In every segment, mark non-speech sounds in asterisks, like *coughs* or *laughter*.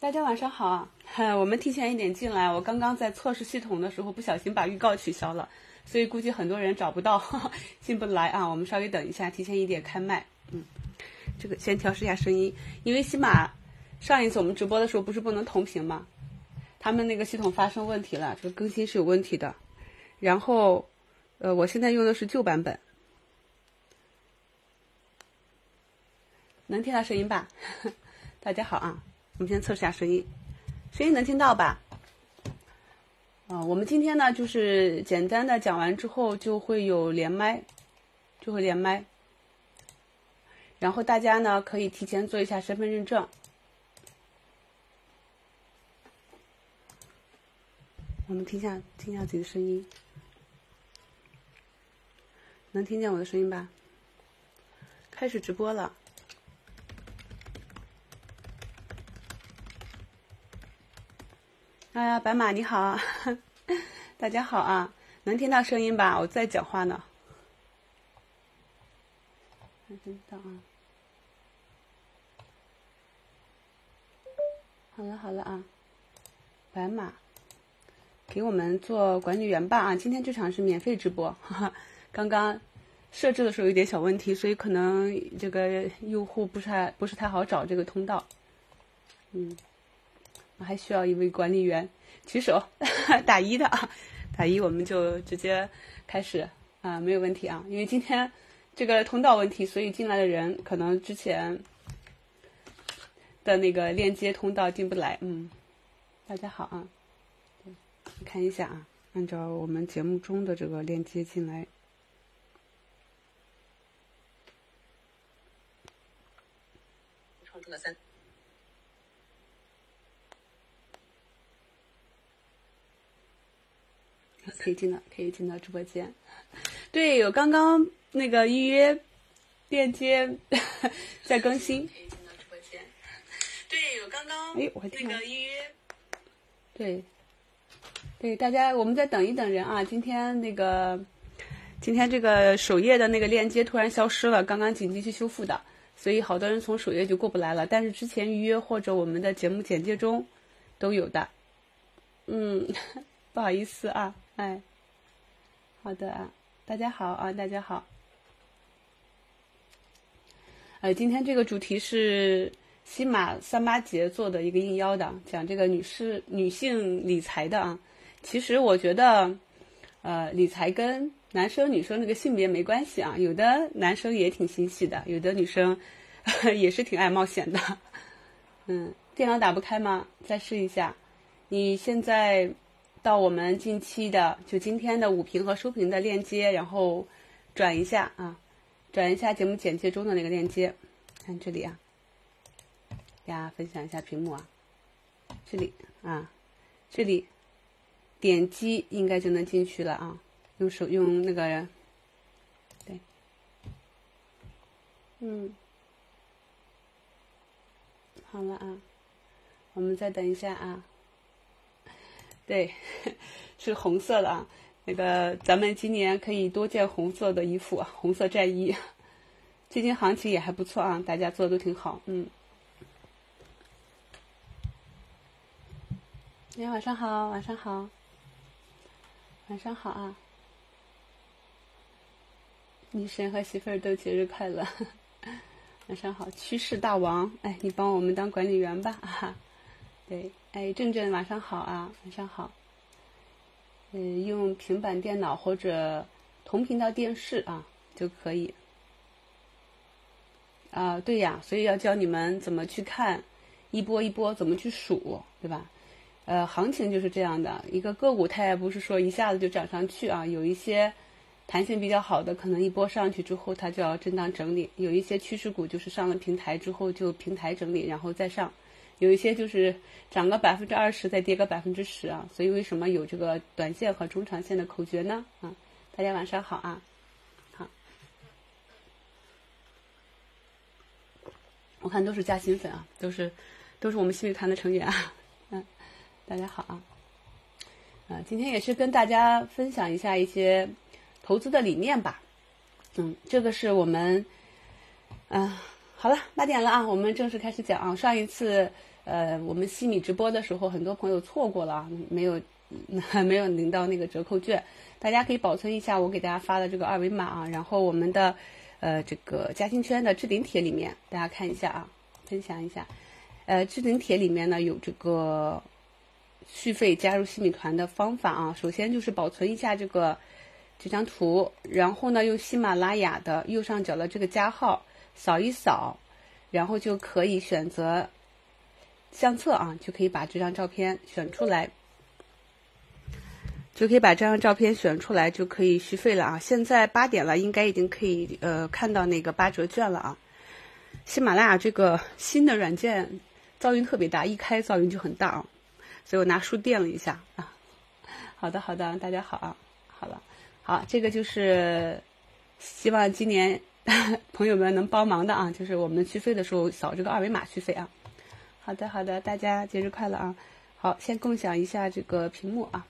大家晚上好啊！*laughs* 我们提前一点进来，我刚刚在测试系统的时候不小心把预告取消了，所以估计很多人找不到，*laughs* 进不来啊。我们稍微等一下，提前一点开麦。嗯，这个先调试一下声音，因为喜马上一次我们直播的时候不是不能同屏吗？他们那个系统发生问题了，这个更新是有问题的。然后，呃，我现在用的是旧版本，能听到声音吧？*laughs* 大家好啊！我们先测试下声音，声音能听到吧？啊，我们今天呢，就是简单的讲完之后就会有连麦，就会连麦，然后大家呢可以提前做一下身份认证。我们听下听下自己的声音，能听见我的声音吧？开始直播了。哎呀，白马你好，*laughs* 大家好啊，能听到声音吧？我在讲话呢，能听到啊。好了好了啊，白马，给我们做管理员吧啊！今天这场是免费直播，哈哈，刚刚设置的时候有点小问题，所以可能这个用户不是太不是太好找这个通道，嗯。还需要一位管理员举手，打一的啊，打一我们就直接开始啊，没有问题啊。因为今天这个通道问题，所以进来的人可能之前的那个链接通道进不来。嗯，大家好啊，看一下啊，按照我们节目中的这个链接进来，创出了三。可以进到，可以进到直播间。*laughs* 对，有刚刚那个预约链接 *laughs* 在更新。可以进到直播间。对，有刚刚哎，我那个预约。对，对，大家我们再等一等人啊！今天那个今天这个首页的那个链接突然消失了，刚刚紧急去修复的，所以好多人从首页就过不来了。但是之前预约或者我们的节目简介中都有的。嗯，不好意思啊。哎，好的啊，大家好啊，大家好。呃，今天这个主题是西马三八节做的一个应邀的，讲这个女士女性理财的啊。其实我觉得，呃，理财跟男生女生那个性别没关系啊。有的男生也挺心细的，有的女生 *laughs* 也是挺爱冒险的。嗯，电脑打不开吗？再试一下。你现在。到我们近期的就今天的五评和书评的链接，然后转一下啊，转一下节目简介中的那个链接，看这里啊，大家分享一下屏幕啊，这里啊，这里点击应该就能进去了啊，用手用那个，对，嗯，好了啊，我们再等一下啊。对，*laughs* 是红色的啊。那个，咱们今年可以多件红色的衣服，红色战衣。*laughs* 最近行情也还不错啊，大家做的都挺好。嗯。大家晚上好，晚上好，晚上好啊！女神和媳妇儿都节日快乐。*laughs* 晚上好，趋势大王，哎，你帮我们当管理员吧啊！对。哎，正正晚上好啊，晚上好。嗯，用平板电脑或者同频道电视啊就可以。啊，对呀，所以要教你们怎么去看一波一波，怎么去数，对吧？呃，行情就是这样的，一个个股它也不是说一下子就涨上去啊，有一些弹性比较好的，可能一波上去之后它就要震荡整理；有一些趋势股就是上了平台之后就平台整理，然后再上。有一些就是涨个百分之二十，再跌个百分之十啊，所以为什么有这个短线和中长线的口诀呢？啊，大家晚上好啊，好，我看都是加新粉啊，都是都是我们新米团的成员啊，*laughs* 嗯，大家好啊，啊，今天也是跟大家分享一下一些投资的理念吧，嗯，这个是我们，嗯，好了，八点了啊，我们正式开始讲啊，上一次。呃，我们西米直播的时候，很多朋友错过了，没有 *laughs* 没有领到那个折扣券，大家可以保存一下我给大家发的这个二维码啊，然后我们的呃这个嘉兴圈的置顶帖里面，大家看一下啊，分享一下，呃，置顶帖里面呢有这个续费加入西米团的方法啊，首先就是保存一下这个这张图，然后呢用喜马拉雅的右上角的这个加号扫一扫，然后就可以选择。相册啊，就可以把这张照片选出来，就可以把这张照片选出来，就可以续费了啊！现在八点了，应该已经可以呃看到那个八折券了啊！喜马拉雅这个新的软件噪音特别大，一开噪音就很大啊，所以我拿书垫了一下啊。*laughs* 好的，好的，大家好啊，好了，好，这个就是希望今年 *laughs* 朋友们能帮忙的啊，就是我们续费的时候扫这个二维码续费啊。好的，好的，大家节日快乐啊！好，先共享一下这个屏幕啊，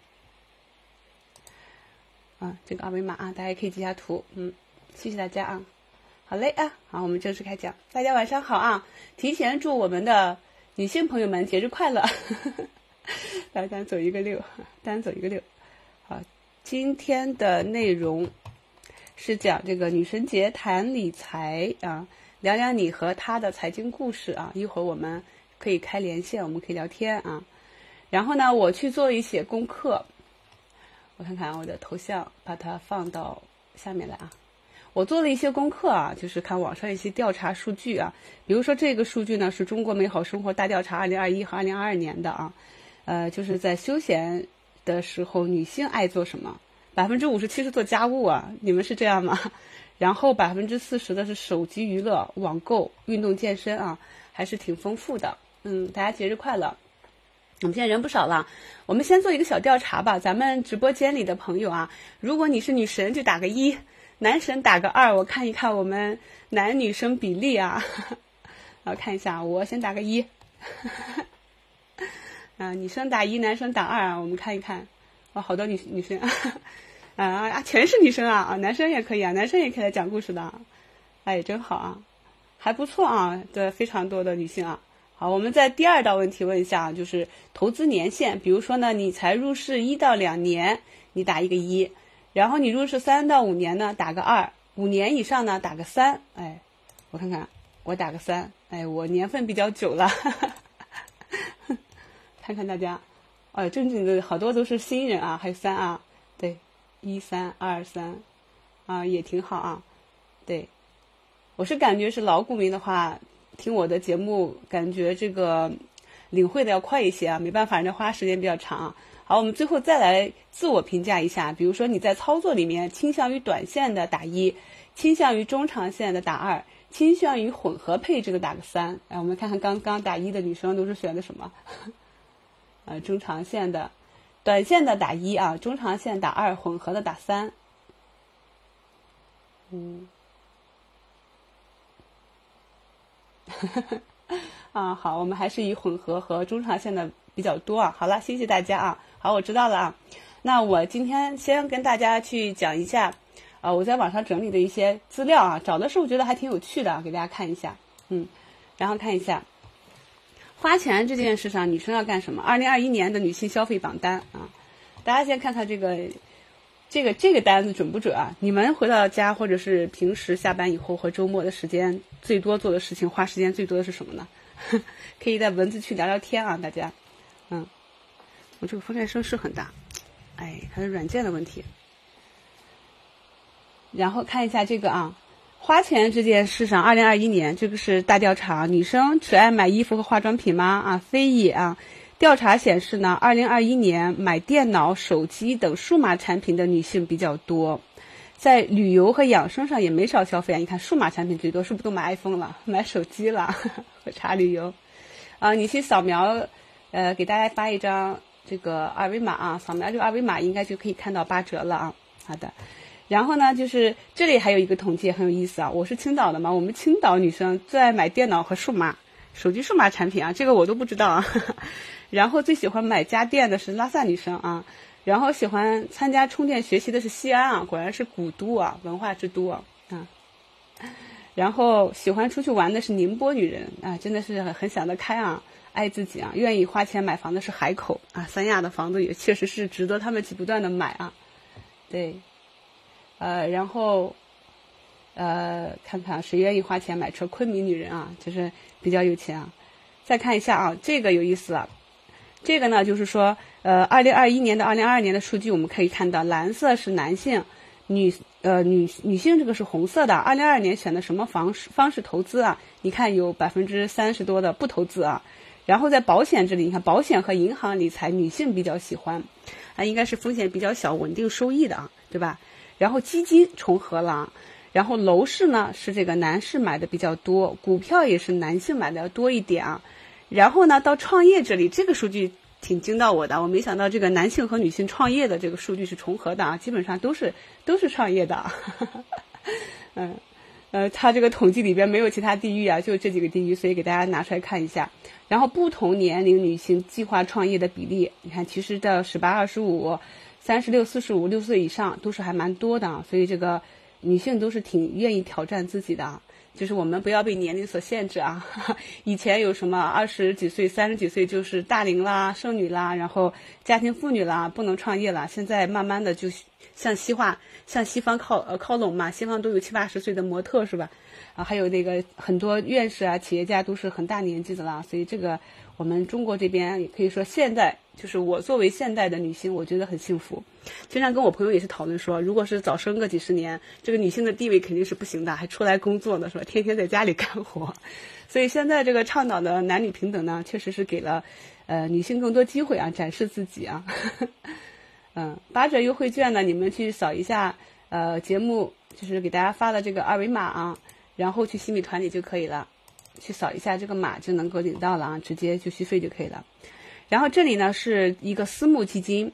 啊，这个二维码啊，大家可以截下图，嗯，谢谢大家啊，好嘞啊，好，我们正式开讲，大家晚上好啊！提前祝我们的女性朋友们节日快乐，*laughs* 大家走一个六，单走一个六，好，今天的内容是讲这个女神节谈理财啊，聊聊你和他的财经故事啊，一会儿我们。可以开连线，我们可以聊天啊。然后呢，我去做一些功课。我看看我的头像，把它放到下面来啊。我做了一些功课啊，就是看网上一些调查数据啊。比如说这个数据呢，是中国美好生活大调查二零二一和二零二二年的啊。呃，就是在休闲的时候，女性爱做什么？百分之五十七是做家务啊，你们是这样吗？*laughs* 然后百分之四十的是手机娱乐、网购、运动健身啊，还是挺丰富的。嗯，大家节日快乐！我们现在人不少了，我们先做一个小调查吧。咱们直播间里的朋友啊，如果你是女神就打个一，男神打个二，我看一看我们男女生比例啊。然 *laughs* 后看一下，我先打个一。*laughs* 啊，女生打一，男生打二啊。我们看一看，哇，好多女女生 *laughs* 啊啊，全是女生啊啊，男生也可以啊，男生也可以来讲故事的，哎，真好啊，还不错啊，对，非常多的女性啊。好，我们在第二道问题问一下啊，就是投资年限，比如说呢，你才入市一到两年，你打一个一，然后你入市三到五年呢，打个二，五年以上呢，打个三。哎，我看看，我打个三。哎，我年份比较久了，*laughs* 看看大家，哦，正经的好多都是新人啊，还有三啊，对，一三二三，啊，也挺好啊，对，我是感觉是老股民的话。听我的节目，感觉这个领会的要快一些啊，没办法，人家花时间比较长。好，我们最后再来自我评价一下，比如说你在操作里面倾向于短线的打一，倾向于中长线的打二，倾向于混合配置的打个三。*laughs* 哎，我们看看刚刚打一的女生都是选的什么？呃，中长线的，短线的打一啊，中长线打二，混合的打三。嗯。*laughs* 啊，好，我们还是以混合和中长线的比较多啊。好了，谢谢大家啊。好，我知道了啊。那我今天先跟大家去讲一下，啊，我在网上整理的一些资料啊，找的时候觉得还挺有趣的，给大家看一下。嗯，然后看一下花钱这件事上，女生要干什么？二零二一年的女性消费榜单啊，大家先看看这个。这个这个单子准不准啊？你们回到家或者是平时下班以后和周末的时间最多做的事情，花时间最多的是什么呢？*laughs* 可以在文字区聊聊天啊，大家。嗯，我这个风扇声是很大，哎，还是软件的问题。然后看一下这个啊，花钱这件事上，二零二一年这个是大调查，女生只爱买衣服和化妆品吗？啊，非也啊。调查显示呢，二零二一年买电脑、手机等数码产品的女性比较多，在旅游和养生上也没少消费啊。你看，数码产品最多，是不是都买 iPhone 了、*laughs* 买手机了？*laughs* 喝茶旅游，啊，你去扫描，呃，给大家发一张这个二维码啊，扫描这个二维码应该就可以看到八折了啊。好的，然后呢，就是这里还有一个统计很有意思啊。我是青岛的嘛，我们青岛女生最爱买电脑和数码手机、数码产品啊，这个我都不知道啊。然后最喜欢买家电的是拉萨女生啊，然后喜欢参加充电学习的是西安啊，果然是古都啊，文化之都啊，啊，然后喜欢出去玩的是宁波女人啊，真的是很很想得开啊，爱自己啊，愿意花钱买房的是海口啊，三亚的房子也确实是值得他们去不断的买啊。对，呃，然后，呃，看看谁愿意花钱买车？昆明女人啊，就是比较有钱啊。再看一下啊，这个有意思啊。这个呢，就是说，呃，二零二一年到二零二二年的数据，我们可以看到，蓝色是男性，女呃女女性这个是红色的。二零二二年选的什么方式方式投资啊？你看有百分之三十多的不投资啊。然后在保险这里，你看保险和银行理财，女性比较喜欢，啊，应该是风险比较小、稳定收益的啊，对吧？然后基金重合了，然后楼市呢是这个男士买的比较多，股票也是男性买的要多一点啊。然后呢，到创业这里，这个数据挺惊到我的，我没想到这个男性和女性创业的这个数据是重合的啊，基本上都是都是创业的，*laughs* 嗯。呃，它这个统计里边没有其他地域啊，就这几个地域，所以给大家拿出来看一下。然后不同年龄女性计划创业的比例，你看，其实到十八、二十五、三十六、四十五、六岁以上都是还蛮多的啊。所以这个女性都是挺愿意挑战自己的，就是我们不要被年龄所限制啊。*laughs* 以前有什么二十几岁、三十几岁就是大龄啦、剩女啦，然后家庭妇女啦，不能创业啦。现在慢慢的就。向西化，向西方靠呃靠拢嘛，西方都有七八十岁的模特是吧？啊，还有那个很多院士啊、企业家都是很大年纪的啦，所以这个我们中国这边也可以说现代，就是我作为现代的女性，我觉得很幸福。经常跟我朋友也是讨论说，如果是早生个几十年，这个女性的地位肯定是不行的，还出来工作呢是吧？天天在家里 *laughs* 干活，所以现在这个倡导的男女平等呢，确实是给了呃女性更多机会啊，展示自己啊。*laughs* 嗯，八折优惠券呢，你们去扫一下，呃，节目就是给大家发的这个二维码啊，然后去新米团里就可以了，去扫一下这个码就能够领到了啊，直接就续费就可以了。然后这里呢是一个私募基金，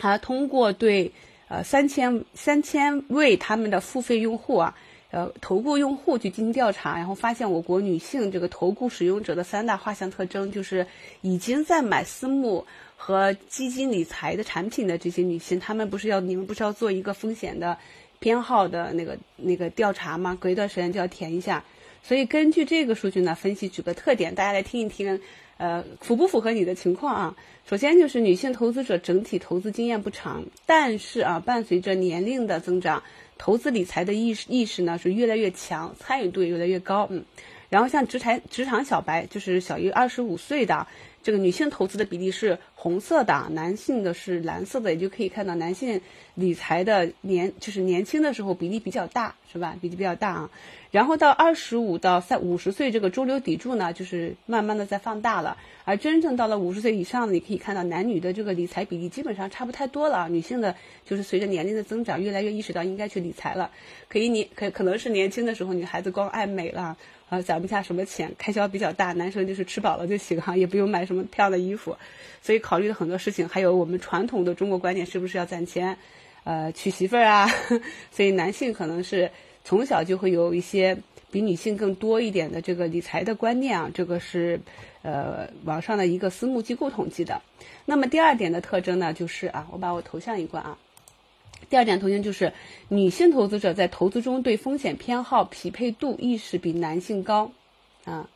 他通过对呃三千三千位他们的付费用户啊，呃投顾用户去进行调查，然后发现我国女性这个投顾使用者的三大画像特征，就是已经在买私募。和基金理财的产品的这些女性，她们不是要你们不是要做一个风险的偏好的那个那个调查吗？隔一段时间就要填一下。所以根据这个数据呢，分析几个特点，大家来听一听，呃，符不符合你的情况啊？首先就是女性投资者整体投资经验不长，但是啊，伴随着年龄的增长，投资理财的意识意识呢是越来越强，参与度也越来越高。嗯，然后像职才职场小白，就是小于二十五岁的。这个女性投资的比例是红色的，男性的是蓝色的，也就可以看到男性理财的年就是年轻的时候比例比较大，是吧？比例比较大啊。然后到二十五到三五十岁这个中流砥柱呢，就是慢慢的在放大了。而真正到了五十岁以上，你可以看到男女的这个理财比例基本上差不太多了。女性的就是随着年龄的增长，越来越意识到应该去理财了。可以你可可能是年轻的时候女孩子光爱美了。啊，攒不下什么钱，开销比较大。男生就是吃饱了就行哈，也不用买什么漂亮的衣服。所以考虑了很多事情，还有我们传统的中国观念是不是要攒钱，呃，娶媳妇儿啊？*laughs* 所以男性可能是从小就会有一些比女性更多一点的这个理财的观念啊。这个是呃网上的一个私募机构统计的。那么第二点的特征呢，就是啊，我把我头像一关啊。第二点，头型就是女性投资者在投资中对风险偏好匹配度意识比男性高，啊，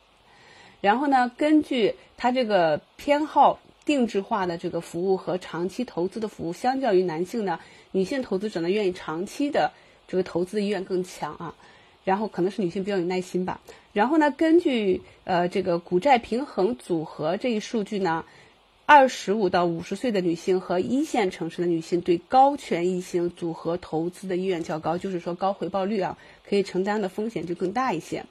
然后呢，根据他这个偏好定制化的这个服务和长期投资的服务，相较于男性呢，女性投资者呢愿意长期的这个投资意愿更强啊，然后可能是女性比较有耐心吧，然后呢，根据呃这个股债平衡组合这一数据呢。二十五到五十岁的女性和一线城市的女性对高权益型组合投资的意愿较高，就是说高回报率啊，可以承担的风险就更大一些。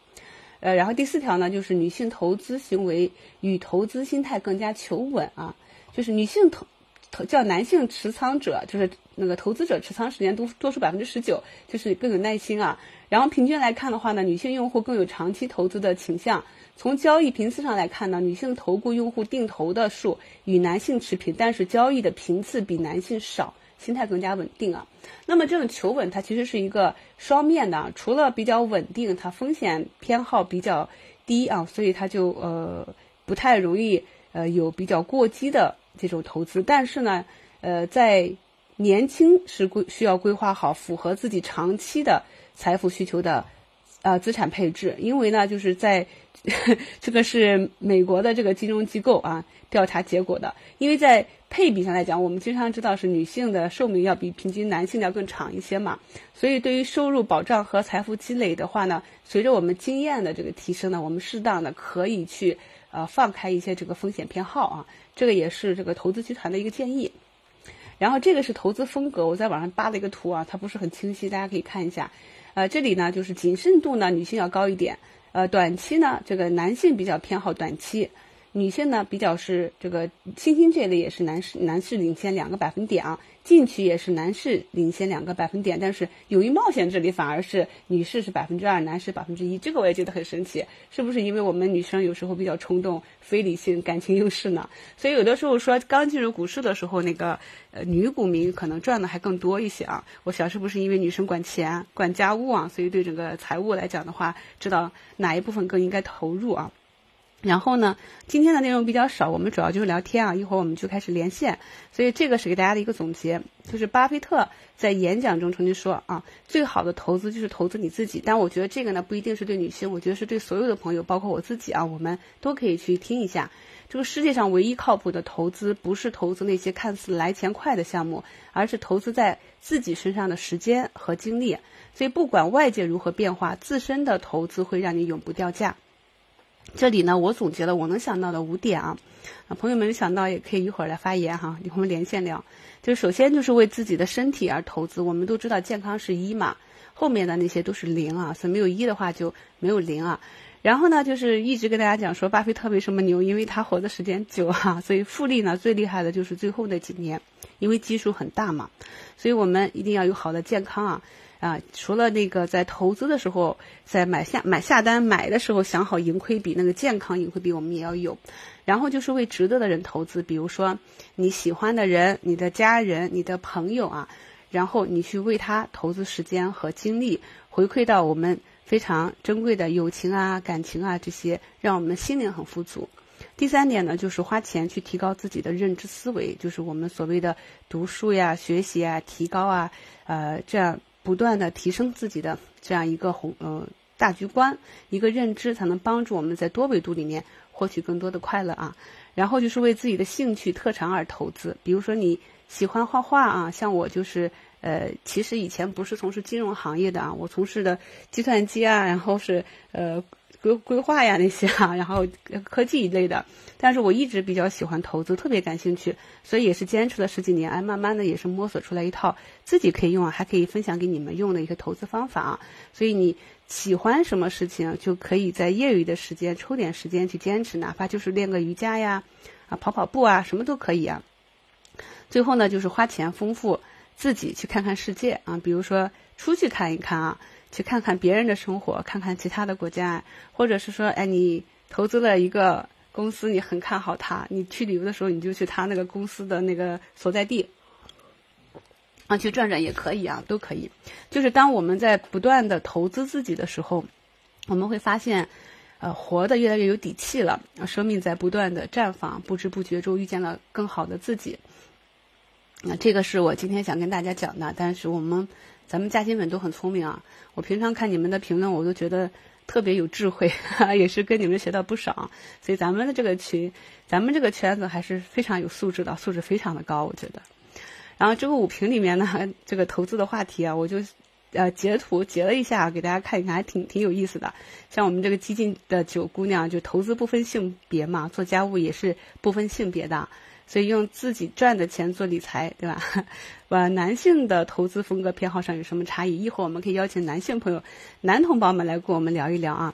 呃，然后第四条呢，就是女性投资行为与投资心态更加求稳啊，就是女性投。叫男性持仓者，就是那个投资者持仓时间多多出百分之十九，就是更有耐心啊。然后平均来看的话呢，女性用户更有长期投资的倾向。从交易频次上来看呢，女性投顾用户定投的数与男性持平，但是交易的频次比男性少，心态更加稳定啊。那么这种求稳，它其实是一个双面的，除了比较稳定，它风险偏好比较低啊，所以它就呃不太容易呃有比较过激的这种投资。但是呢，呃在年轻是规需要规划好符合自己长期的财富需求的。呃资产配置，因为呢，就是在 *laughs* 这个是美国的这个金融机构啊调查结果的，因为在配比上来讲，我们经常知道是女性的寿命要比平均男性要更长一些嘛，所以对于收入保障和财富积累的话呢，随着我们经验的这个提升呢，我们适当的可以去呃放开一些这个风险偏好啊，这个也是这个投资集团的一个建议。然后这个是投资风格，我在网上扒了一个图啊，它不是很清晰，大家可以看一下。呃，这里呢就是谨慎度呢，女性要高一点。呃，短期呢，这个男性比较偏好短期，女性呢比较是这个新兴这类也是男士男士领先两个百分点啊。进取也是男士领先两个百分点，但是勇于冒险这里反而是女士是百分之二，男士百分之一，这个我也觉得很神奇，是不是因为我们女生有时候比较冲动、非理性、感情用事呢？*laughs* 所以有的时候说刚进入股市的时候，那个呃女股民可能赚的还更多一些啊。我想是不是因为女生管钱、管家务啊，所以对整个财务来讲的话，知道哪一部分更应该投入啊？然后呢，今天的内容比较少，我们主要就是聊天啊。一会儿我们就开始连线，所以这个是给大家的一个总结。就是巴菲特在演讲中曾经说啊，最好的投资就是投资你自己。但我觉得这个呢，不一定是对女性，我觉得是对所有的朋友，包括我自己啊，我们都可以去听一下。这个世界上唯一靠谱的投资，不是投资那些看似来钱快的项目，而是投资在自己身上的时间和精力。所以不管外界如何变化，自身的投资会让你永不掉价。这里呢，我总结了我能想到的五点啊，啊，朋友们想到也可以一会儿来发言哈，我们连线聊。就是首先就是为自己的身体而投资，我们都知道健康是一嘛，后面的那些都是零啊，所以没有一的话就没有零啊。然后呢，就是一直跟大家讲说，巴菲特为什么牛，因为他活的时间久哈，所以复利呢最厉害的就是最后那几年，因为基数很大嘛，所以我们一定要有好的健康啊。啊，除了那个在投资的时候，在买下买下单买的时候想好盈亏比，那个健康盈亏比我们也要有。然后就是为值得的人投资，比如说你喜欢的人、你的家人、你的朋友啊，然后你去为他投资时间和精力，回馈到我们非常珍贵的友情啊、感情啊这些，让我们心灵很富足。第三点呢，就是花钱去提高自己的认知思维，就是我们所谓的读书呀、学习啊、提高啊，呃，这样。不断的提升自己的这样一个宏呃大局观，一个认知，才能帮助我们在多维度里面获取更多的快乐啊。然后就是为自己的兴趣特长而投资，比如说你喜欢画画啊，像我就是呃，其实以前不是从事金融行业的啊，我从事的计算机啊，然后是呃。规规划呀那些啊，*laughs* 然后科技一类的，但是我一直比较喜欢投资，特别感兴趣，所以也是坚持了十几年，哎，慢慢的也是摸索出来一套自己可以用，还可以分享给你们用的一个投资方法啊。所以你喜欢什么事情，就可以在业余的时间抽点时间去坚持，哪怕就是练个瑜伽呀，啊，跑跑步啊，什么都可以啊。最后呢，就是花钱丰富自己，去看看世界啊，比如说出去看一看啊。去看看别人的生活，看看其他的国家，或者是说，哎，你投资了一个公司，你很看好它，你去旅游的时候，你就去他那个公司的那个所在地，啊，去转转也可以啊，都可以。就是当我们在不断的投资自己的时候，我们会发现，呃，活得越来越有底气了，生命在不断的绽放，不知不觉中遇见了更好的自己。那这个是我今天想跟大家讲的，但是我们。咱们嘉兴粉都很聪明啊！我平常看你们的评论，我都觉得特别有智慧，*laughs* 也是跟你们学到不少。所以咱们的这个群，咱们这个圈子还是非常有素质的，素质非常的高，我觉得。然后这个五评里面呢，这个投资的话题啊，我就呃截图截了一下，给大家看一看，还挺挺有意思的。像我们这个激进的九姑娘，就投资不分性别嘛，做家务也是不分性别的。所以用自己赚的钱做理财，对吧？*laughs* 呃，男性的投资风格偏好上有什么差异？一会儿我们可以邀请男性朋友、男同胞们来跟我们聊一聊啊。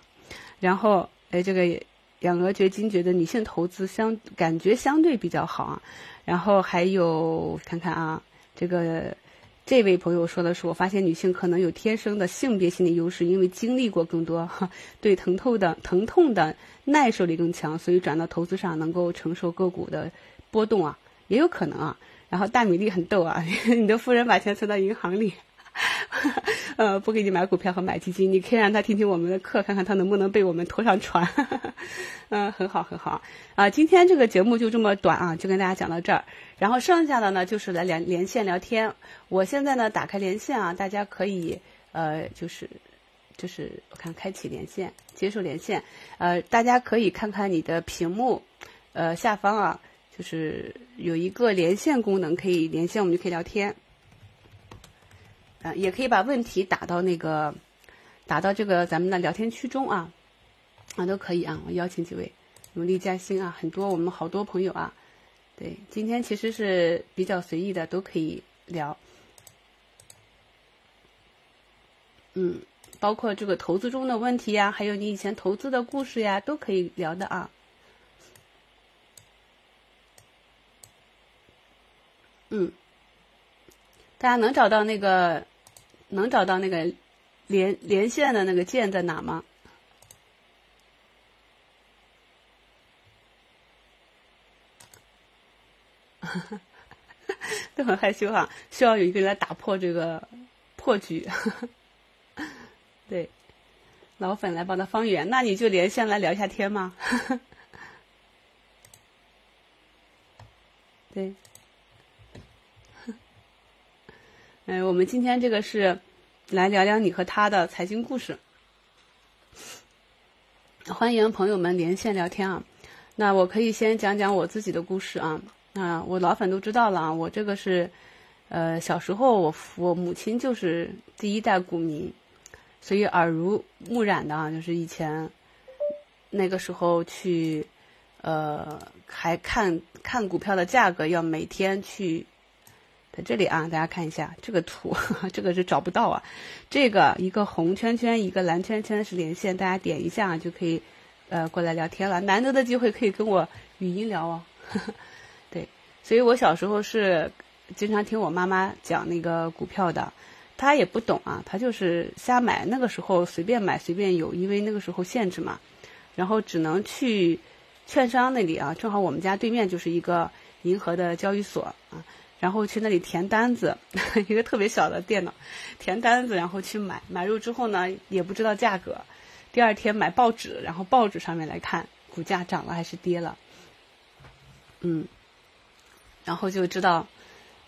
然后，哎，这个养鹅掘金觉得女性投资相感觉相对比较好啊。然后还有看看啊，这个这位朋友说的是，我发现女性可能有天生的性别心理优势，因为经历过更多，*laughs* 对疼痛的疼痛的耐受力更强，所以转到投资上能够承受个股的。波动啊，也有可能啊。然后大米粒很逗啊，*laughs* 你的夫人把钱存到银行里，*laughs* 呃，不给你买股票和买基金，你可以让他听听我们的课，看看他能不能被我们拖上船。嗯，*laughs* 很好很好啊。今天这个节目就这么短啊，就跟大家讲到这儿。然后剩下的呢，就是来连连线聊天。我现在呢打开连线啊，大家可以呃就是。就是我看开启连线，接受连线，呃，大家可以看看你的屏幕，呃，下方啊，就是有一个连线功能，可以连线，我们就可以聊天。嗯，也可以把问题打到那个，打到这个咱们的聊天区中啊，啊都可以啊。我邀请几位努力加薪啊，很多我们好多朋友啊，对，今天其实是比较随意的，都可以聊。嗯。包括这个投资中的问题呀，还有你以前投资的故事呀，都可以聊的啊。嗯，大家能找到那个能找到那个连连线的那个键在哪吗？*laughs* 都很害羞哈，需要有一个人来打破这个破局。*laughs* 对，老粉来帮他方圆，那你就连线来聊一下天吗？*laughs* 对，嗯，我们今天这个是来聊聊你和他的财经故事，欢迎朋友们连线聊天啊。那我可以先讲讲我自己的故事啊。啊，我老粉都知道了啊，我这个是呃小时候我我母亲就是第一代股民。所以耳濡目染的啊，就是以前那个时候去，呃，还看看股票的价格，要每天去在这里啊，大家看一下这个图，*laughs* 这个是找不到啊。这个一个红圈圈，一个蓝圈圈是连线，大家点一下就可以呃过来聊天了。难得的机会可以跟我语音聊哦。*laughs* 对，所以我小时候是经常听我妈妈讲那个股票的。她也不懂啊，她就是瞎买。那个时候随便买随便有，因为那个时候限制嘛，然后只能去券商那里啊。正好我们家对面就是一个银河的交易所啊，然后去那里填单子，*laughs* 一个特别小的电脑，填单子，然后去买。买入之后呢，也不知道价格。第二天买报纸，然后报纸上面来看股价涨了还是跌了，嗯，然后就知道。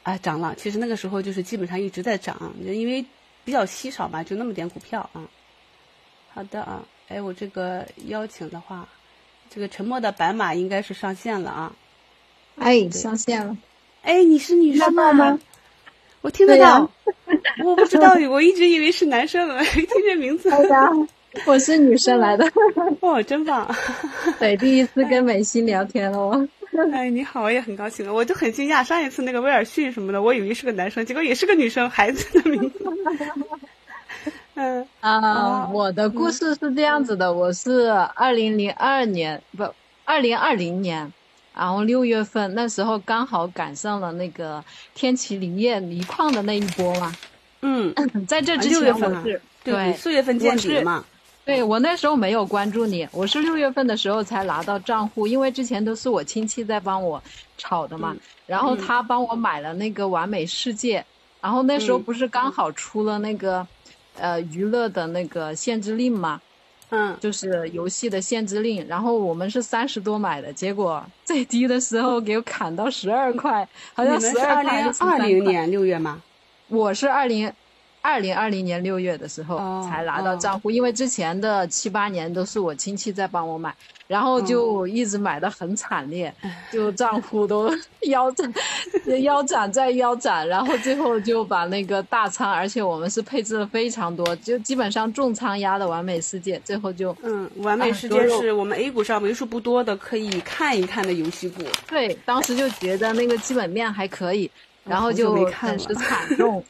啊，涨了！其实那个时候就是基本上一直在涨，因为比较稀少嘛，就那么点股票啊。好的啊，哎，我这个邀请的话，这个沉默的白马应该是上线了啊。哎，上线了。哎，你是女生吗？我听得到。我不知道，我一直以为是男生呢，*laughs* 听这名字。我是女生来的。哇，*laughs* 真棒！对，第一次跟美心聊天哦。*laughs* 哎，你好，我也很高兴，我就很惊讶。上一次那个威尔逊什么的，我以为是个男生，结果也是个女生，孩子的名字。嗯啊，我的故事是这样子的，我是二零零二年不，二零二零年，然后六月份那时候刚好赶上了那个天齐锂业锂矿的那一波嘛。嗯，在这之前我是对四月份见底嘛。对我那时候没有关注你，我是六月份的时候才拿到账户，因为之前都是我亲戚在帮我炒的嘛，然后他帮我买了那个完美世界，然后那时候不是刚好出了那个，呃，娱乐的那个限制令嘛，嗯，就是游戏的限制令，然后我们是三十多买的，结果最低的时候给我砍到十二块，好像十二块。二零年六月吗？我是二零。二零二零年六月的时候才拿到账户，因为之前的七八年都是我亲戚在帮我买，然后就一直买的很惨烈，*laughs* 就账户都 *laughs* 腰斩、*laughs* 腰斩再腰斩，然后最后就把那个大仓，而且我们是配置了非常多，就基本上重仓压的完美世界，最后就嗯，完美世界是我们 A 股上为数不多的可以看一看的游戏股。对，当时就觉得那个基本面还可以，然后就很是惨重。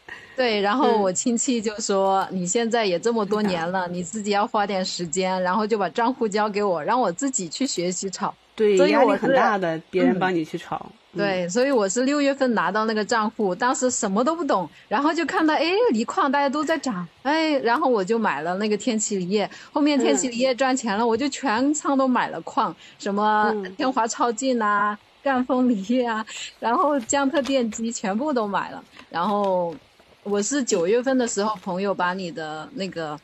对，然后我亲戚就说：“你现在也这么多年了，你自己要花点时间，然后就把账户交给我，让我自己去学习炒。”对，压力很大的，别人帮你去炒。对，所以我是六月份拿到那个账户，当时什么都不懂，然后就看到哎，锂矿大家都在涨，哎，然后我就买了那个天齐锂业。后面天齐锂业赚钱了，我就全仓都买了矿，什么天华超净啊、赣锋锂业啊，然后江特电机全部都买了，然后。我是九月份的时候，朋友把你的那个，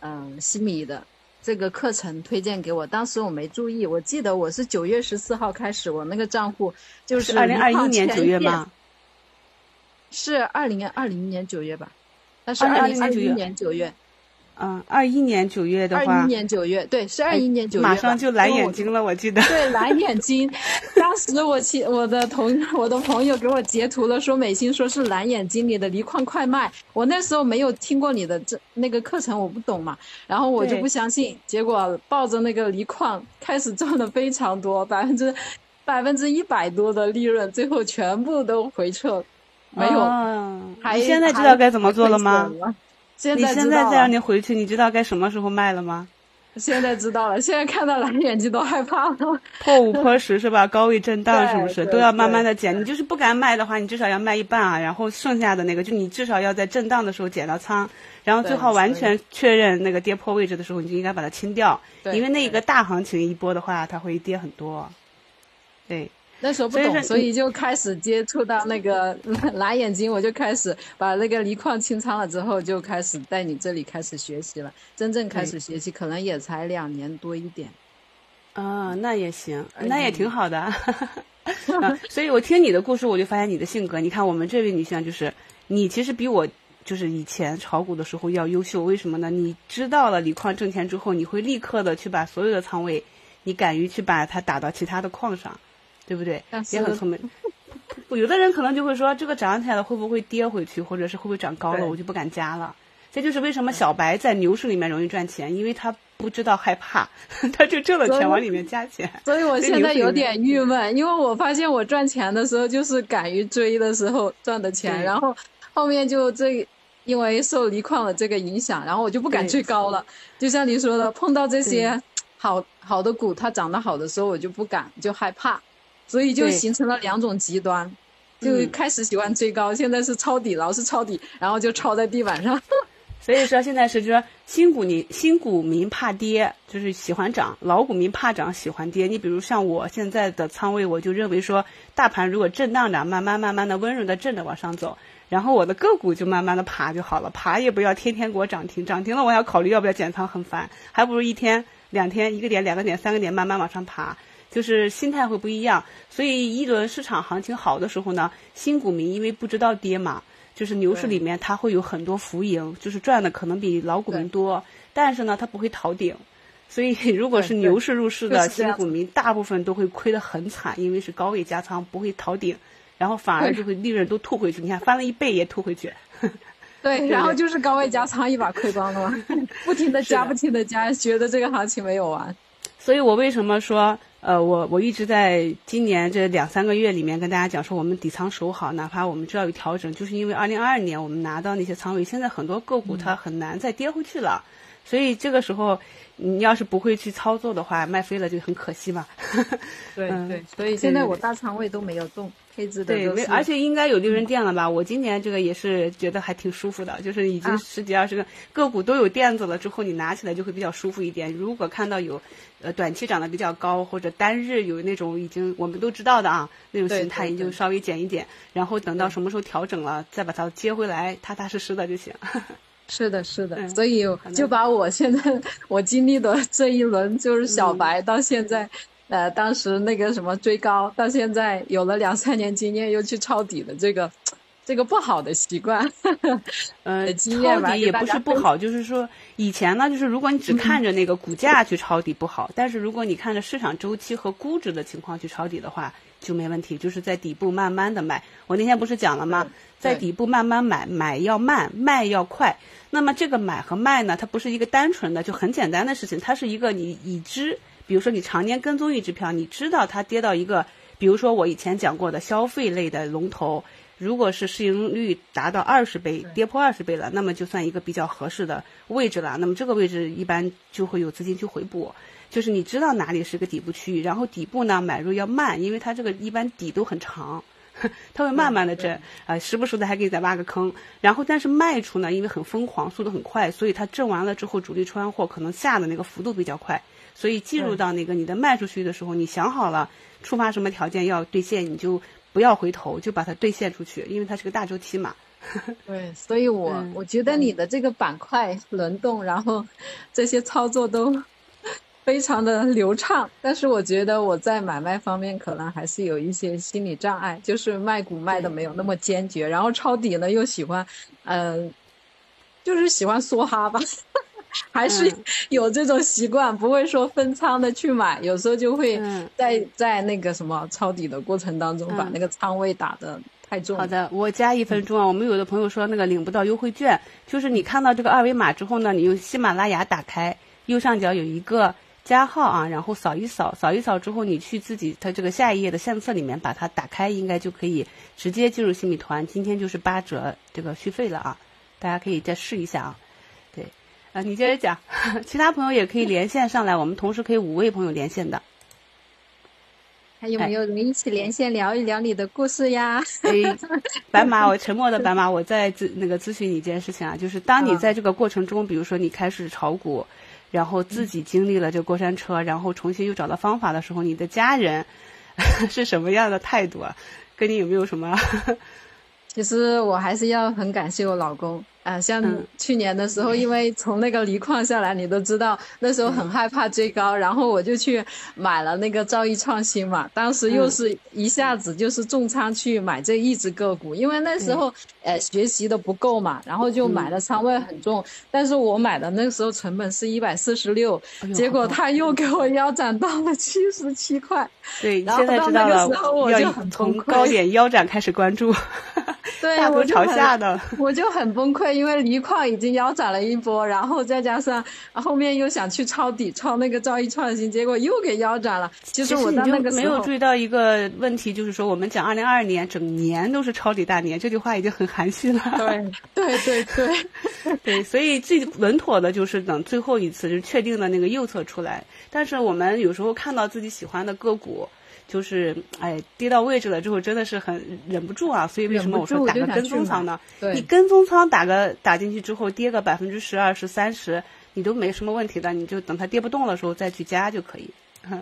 嗯，西米的这个课程推荐给我，当时我没注意，我记得我是九月十四号开始，我那个账户就是二零二一年九月吗？是二零二零年九月吧？那是二零二一年九月。嗯，二一年九月的话二话，一年九月，对，是二一年九月吧，马上就蓝眼睛了，我记得。*laughs* 对，蓝眼睛。当时我其 *laughs* 我的同我的朋友给我截图了，说美心说是蓝眼睛里的锂矿快卖。我那时候没有听过你的这那个课程，我不懂嘛，然后我就不相信。结果抱着那个锂矿开始赚的非常多，百分之百分之一百多的利润，最后全部都回撤，没有。哦还你现在知道该怎么做了吗？？你现在再让，你回去，你知道该什么时候卖了吗？现在知道了，现在看到蓝眼睛都害怕了。*laughs* 破五破十是吧？高位震荡是不是都要慢慢的减？你就是不敢卖的话，你至少要卖一半啊，然后剩下的那个就你至少要在震荡的时候减到仓，然后最对后完全确认那个跌破位置的时候，你就应该把它清掉，对因为那个大行情一波的话，它会跌很多。对，那时候不懂，所以就开始接触到那个蓝蓝眼睛，我就开始把那个锂矿清仓了之后，就开始在你这里开始学习了。真正开始学习，可能也才两年多一点。啊，那也行，哎那也挺好的。*laughs* 啊所以我听你的故事，我就发现你的性格。你看，我们这位女性就是你，其实比我就是以前炒股的时候要优秀。为什么呢？你知道了锂矿挣钱之后，你会立刻的去把所有的仓位，你敢于去把它打到其他的矿上，对不对也很聪明。*laughs* 有的人可能就会说，这个涨起来了会不会跌回去，或者是会不会涨高了，我就不敢加了。这就是为什么小白在牛市里面容易赚钱，因为他不知道害怕，*laughs* 他就挣了钱往里面加钱。所以我现在有点郁闷，因为我发现我赚钱的时候就是敢于追的时候赚的钱，然后后面就这因为受锂矿的这个影响，然后我就不敢对追高了。就像你说的，碰到这些好好的股，它涨得好的时候，我就不敢，就害怕，所以就形成了两种极端。就嗯开始喜欢追高，现在是抄底，老是抄底，然后就抄在地板上。*laughs* 所以说现在是说新股你新股民怕跌，就是喜欢涨；老股民怕涨，喜欢跌。你比如像我现在的仓位，我就认为说，大盘如果震荡涨，慢慢慢慢的温柔的震着往上走，然后我的个股就慢慢的爬就好了。爬也不要天天给我涨停，涨停了我还要考虑要不要减仓，很烦。还不如一天两天一个点两个点三个点慢慢往上爬。就是心态会不一样，所以一轮市场行情好的时候呢，新股民因为不知道跌嘛，就是牛市里面它会有很多浮盈，就是赚的可能比老股民多，但是呢它不会逃顶，所以如果是牛市入市的新股民，大部分都会亏得很惨，因为是高位加仓不会逃顶，然后反而就会利润都吐回去，你看翻了一倍也吐回去。*laughs* 对，然后就是高位加仓一把亏光了嘛，*laughs* 不停的加，不停的加，觉得这个行情没有完。所以我为什么说，呃，我我一直在今年这两三个月里面跟大家讲说，我们底仓守好，哪怕我们知道有调整，就是因为二零二二年我们拿到那些仓位，现在很多个股它很难再跌回去了，所以这个时候你要是不会去操作的话，卖飞了就很可惜嘛。对 *laughs* 嗯对，所以现在我大仓位都没有动，配置的对，而且应该有利润垫了吧？我今年这个也是觉得还挺舒服的，就是已经啊十几二十个个股都有垫子了之后，你拿起来就会比较舒服一点。如果看到有，呃，短期涨得比较高，或者单日有那种已经我们都知道的啊那种形态，你就稍微减一点，然后等到什么时候调整了，再把它接回来，踏踏实实的就行。是的，是的，嗯所以就把我现在我经历的这一轮就是小白到现在，呃，当时那个什么追高，到现在有了两三年经验，又去抄底的这个这个不好的习惯。呃，*laughs* 经验吧抄底也不是不好，就是说以前呢，就是如果你只看着那个股价去抄底不好，但是如果你看着市场周期和估值的情况去抄底的话，就没问题，就是在底部慢慢的卖。我那天不是讲了吗？在底部慢慢买，买要慢，卖要快。那么这个买和卖呢，它不是一个单纯的就很简单的事情，它是一个你已知，比如说你常年跟踪一只票，你知道它跌到一个，比如说我以前讲过的消费类的龙头，如果是市盈率达到二十倍，跌破二十倍了，那么就算一个比较合适的位置了。那么这个位置一般就会有资金去回补，就是你知道哪里是个底部区域，然后底部呢买入要慢，因为它这个一般底都很长。*laughs* 它会慢慢的震，呃，时不时的还给你再挖个坑，然后但是卖出呢，因为很疯狂，速度很快，所以它震完了之后，主力出完货可能下的那个幅度比较快，所以进入到那个你的卖出去的时候，你想好了触发什么条件要兑现，你就不要回头，就把它兑现出去，因为它是个大周期嘛。*laughs* 对，所以我、嗯我觉得你的这个板块轮动，然后这些操作都非常的流畅，但是我觉得我在买卖方面可能还是有一些心理障碍，就是卖股卖的没有那么坚决，然后抄底呢又喜欢，嗯、就是喜欢梭哈吧，*laughs* 还是有这种习惯，不会说分仓的去买，有时候就会在在那个什么抄底的过程当中把那个仓位打的太重。好的，我加一分钟啊。我们有的朋友说那个领不到优惠券，就是你看到这个二维码之后呢，你用喜马拉雅打开，右上角有一个加号啊，然后扫一扫，扫一扫之后你去自己它这个下一页的相册里面把它打开，应该就可以直接进入新米团。今天就是八折这个续费了啊，*laughs* 大家可以再试一下啊。对，啊，你接着讲，其他朋友也可以连线上来，我们同时可以五位朋友连线的。还有没有人一起连线聊一聊你的故事呀？哎，白马，我沉默的白马，我在咨那个咨询你一件事情啊，就是当你在这个过程中，比如说你开始炒股，然后自己经历了这过山车，然后重新又找到方法的时候，你的家人 *laughs* 是什么样的态度啊？跟你有没有什么？*laughs* 其实我还是要很感谢我老公。啊，像去年的时候，因为从那个锂矿下来，你都知道，那时候很害怕追高，然后我就去买了那个兆易创新嘛。当时又是一下子就是重仓去买这一只个股，因为那时候呃学习的不够嘛，然后就买的仓位很重。但是我买的那个时候成本是一百四十六，结果他又给我腰斩到了七十七块。对，现在知道了，要从高点腰斩开始关注。*laughs* 对，*laughs* 大头朝下的，我就很崩溃，因为锂矿已经腰斩了一波，然后再加上后面又想去抄底，抄那个兆易创新，结果又给腰斩了。其实我在那个没有注意到一个问题，就是说我们讲二零二二年整年都是抄底大年，这句话已经很含蓄了。*laughs* 对对对对对，所以最稳妥的就是等最后一次就确定的那个右侧出来。但是我们有时候看到自己喜欢的个股。就是哎，跌到位置了之后，真的是很忍不住啊！所以为什么我说打个跟踪仓呢？你跟踪仓打个打进去之后，跌个百分之十、二十、三十，你都没什么问题的，你就等它跌不动的时候再去加就可以。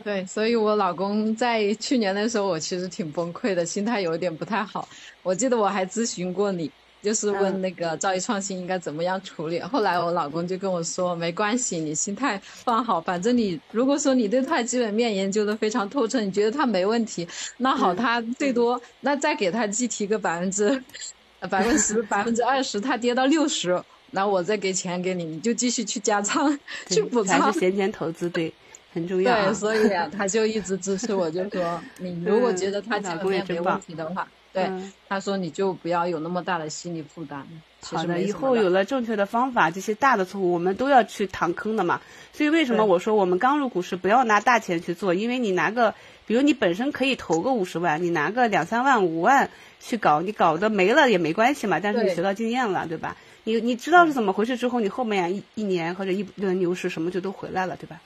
对，所以我老公在去年的时候，我其实挺崩溃的，心态有点不太好。我记得我还咨询过你。就是问那个兆易创新应该怎么样处理，后来我老公就跟我说，没关系，你心态放好，反正你如果说你对它基本面研究的非常透彻，你觉得它没问题，那好，它最多那再给它计提个百分之，百分之十、百分之二十，它跌到六十，那我再给钱给你，你就继续去加仓去补仓。还是闲钱投资对，很重要。对，所以啊他就一直支持我，就说你如果觉得他基本面没问题的话。对，他说你就不要有那么大的心理负担。好的，以后有了正确的方法，这些大的错误我们都要去躺坑的嘛。所以为什么我说我们刚入股市不要拿大钱去做？因为你拿个，比如你本身可以投个五十万，你拿个两三万、五万去搞，你搞的没了也没关系嘛。但是你学到经验了，对吧？你你知道是怎么回事之后，你后面一一年或者一轮牛市什么就都回来了，对吧？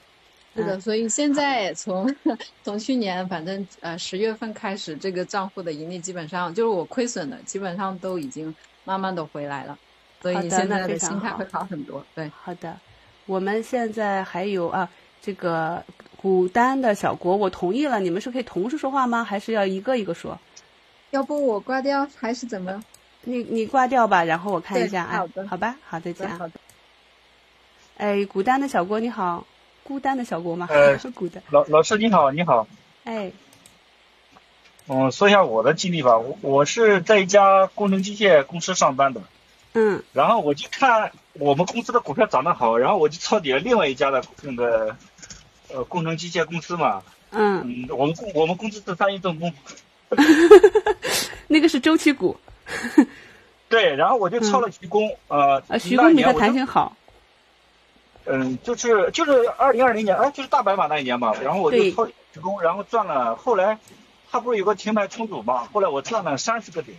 是的，所以现在从从去年反正呃十月份开始，这个账户的盈利基本上就是我亏损的，基本上都已经慢慢的回来了，所以现在的心态会好很多。对，好的，我们现在还有啊，这个古丹的小国，我同意了，你们是可以同时说话吗？还是要一个一个说？要不我挂掉还是怎么？你你挂掉吧，然后我看一下啊，好的，好吧，好再见。好的。哎，古丹的小郭你好。孤单的小国吗？呃，*laughs* 孤单。老老师你好，你好。哎。嗯，说一下我的经历吧。我我是在一家工程机械公司上班的。嗯。然后我就看我们公司的股票涨得好，然后我就抄底了另外一家的那个呃工程机械公司嘛。嗯。嗯，我们公我们公司是三一重工。*laughs* 那个是周期股。*laughs* 对，然后我就抄了徐工，呃。呃，徐工比他弹性好。嗯，就是就是二零二零年，哎，就是大白马那一年嘛，然后我就抄成功，然后赚了。后来，他不是有个停牌重组嘛？后来我赚了三十个点，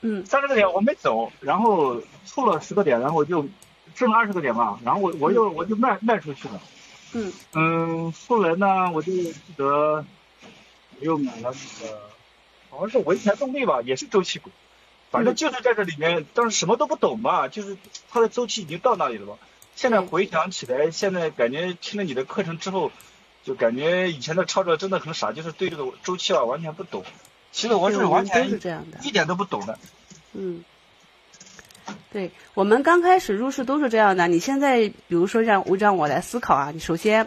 嗯，三十个点我没走，然后凑了十个点，然后我就挣了二十个点嘛，然后我我又我就卖卖出去了，嗯嗯，后来呢，我就记得我又买了那个，好像是潍柴动力吧，也是周期股，反正就是在这里面，当时什么都不懂嘛，就是它的周期已经到那里了嘛。现在回想起来，现在感觉听了你的课程之后，就感觉以前的操作真的很傻，就是对这个周期啊完全不懂。其实我是完全一点都不懂的。嗯，对我们刚开始入市都是这样的。你现在比如说让我让我来思考啊，你首先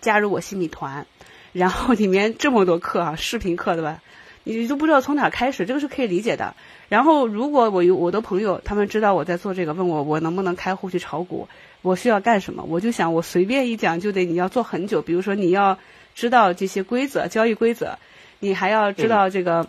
加入我新米团，然后里面这么多课啊，视频课对吧？你都不知道从哪开始，这个是可以理解的。然后，如果我有我的朋友，他们知道我在做这个，问我我能不能开户去炒股，我需要干什么，我就想我随便一讲就得你要做很久。比如说你要知道这些规则，交易规则，你还要知道这个，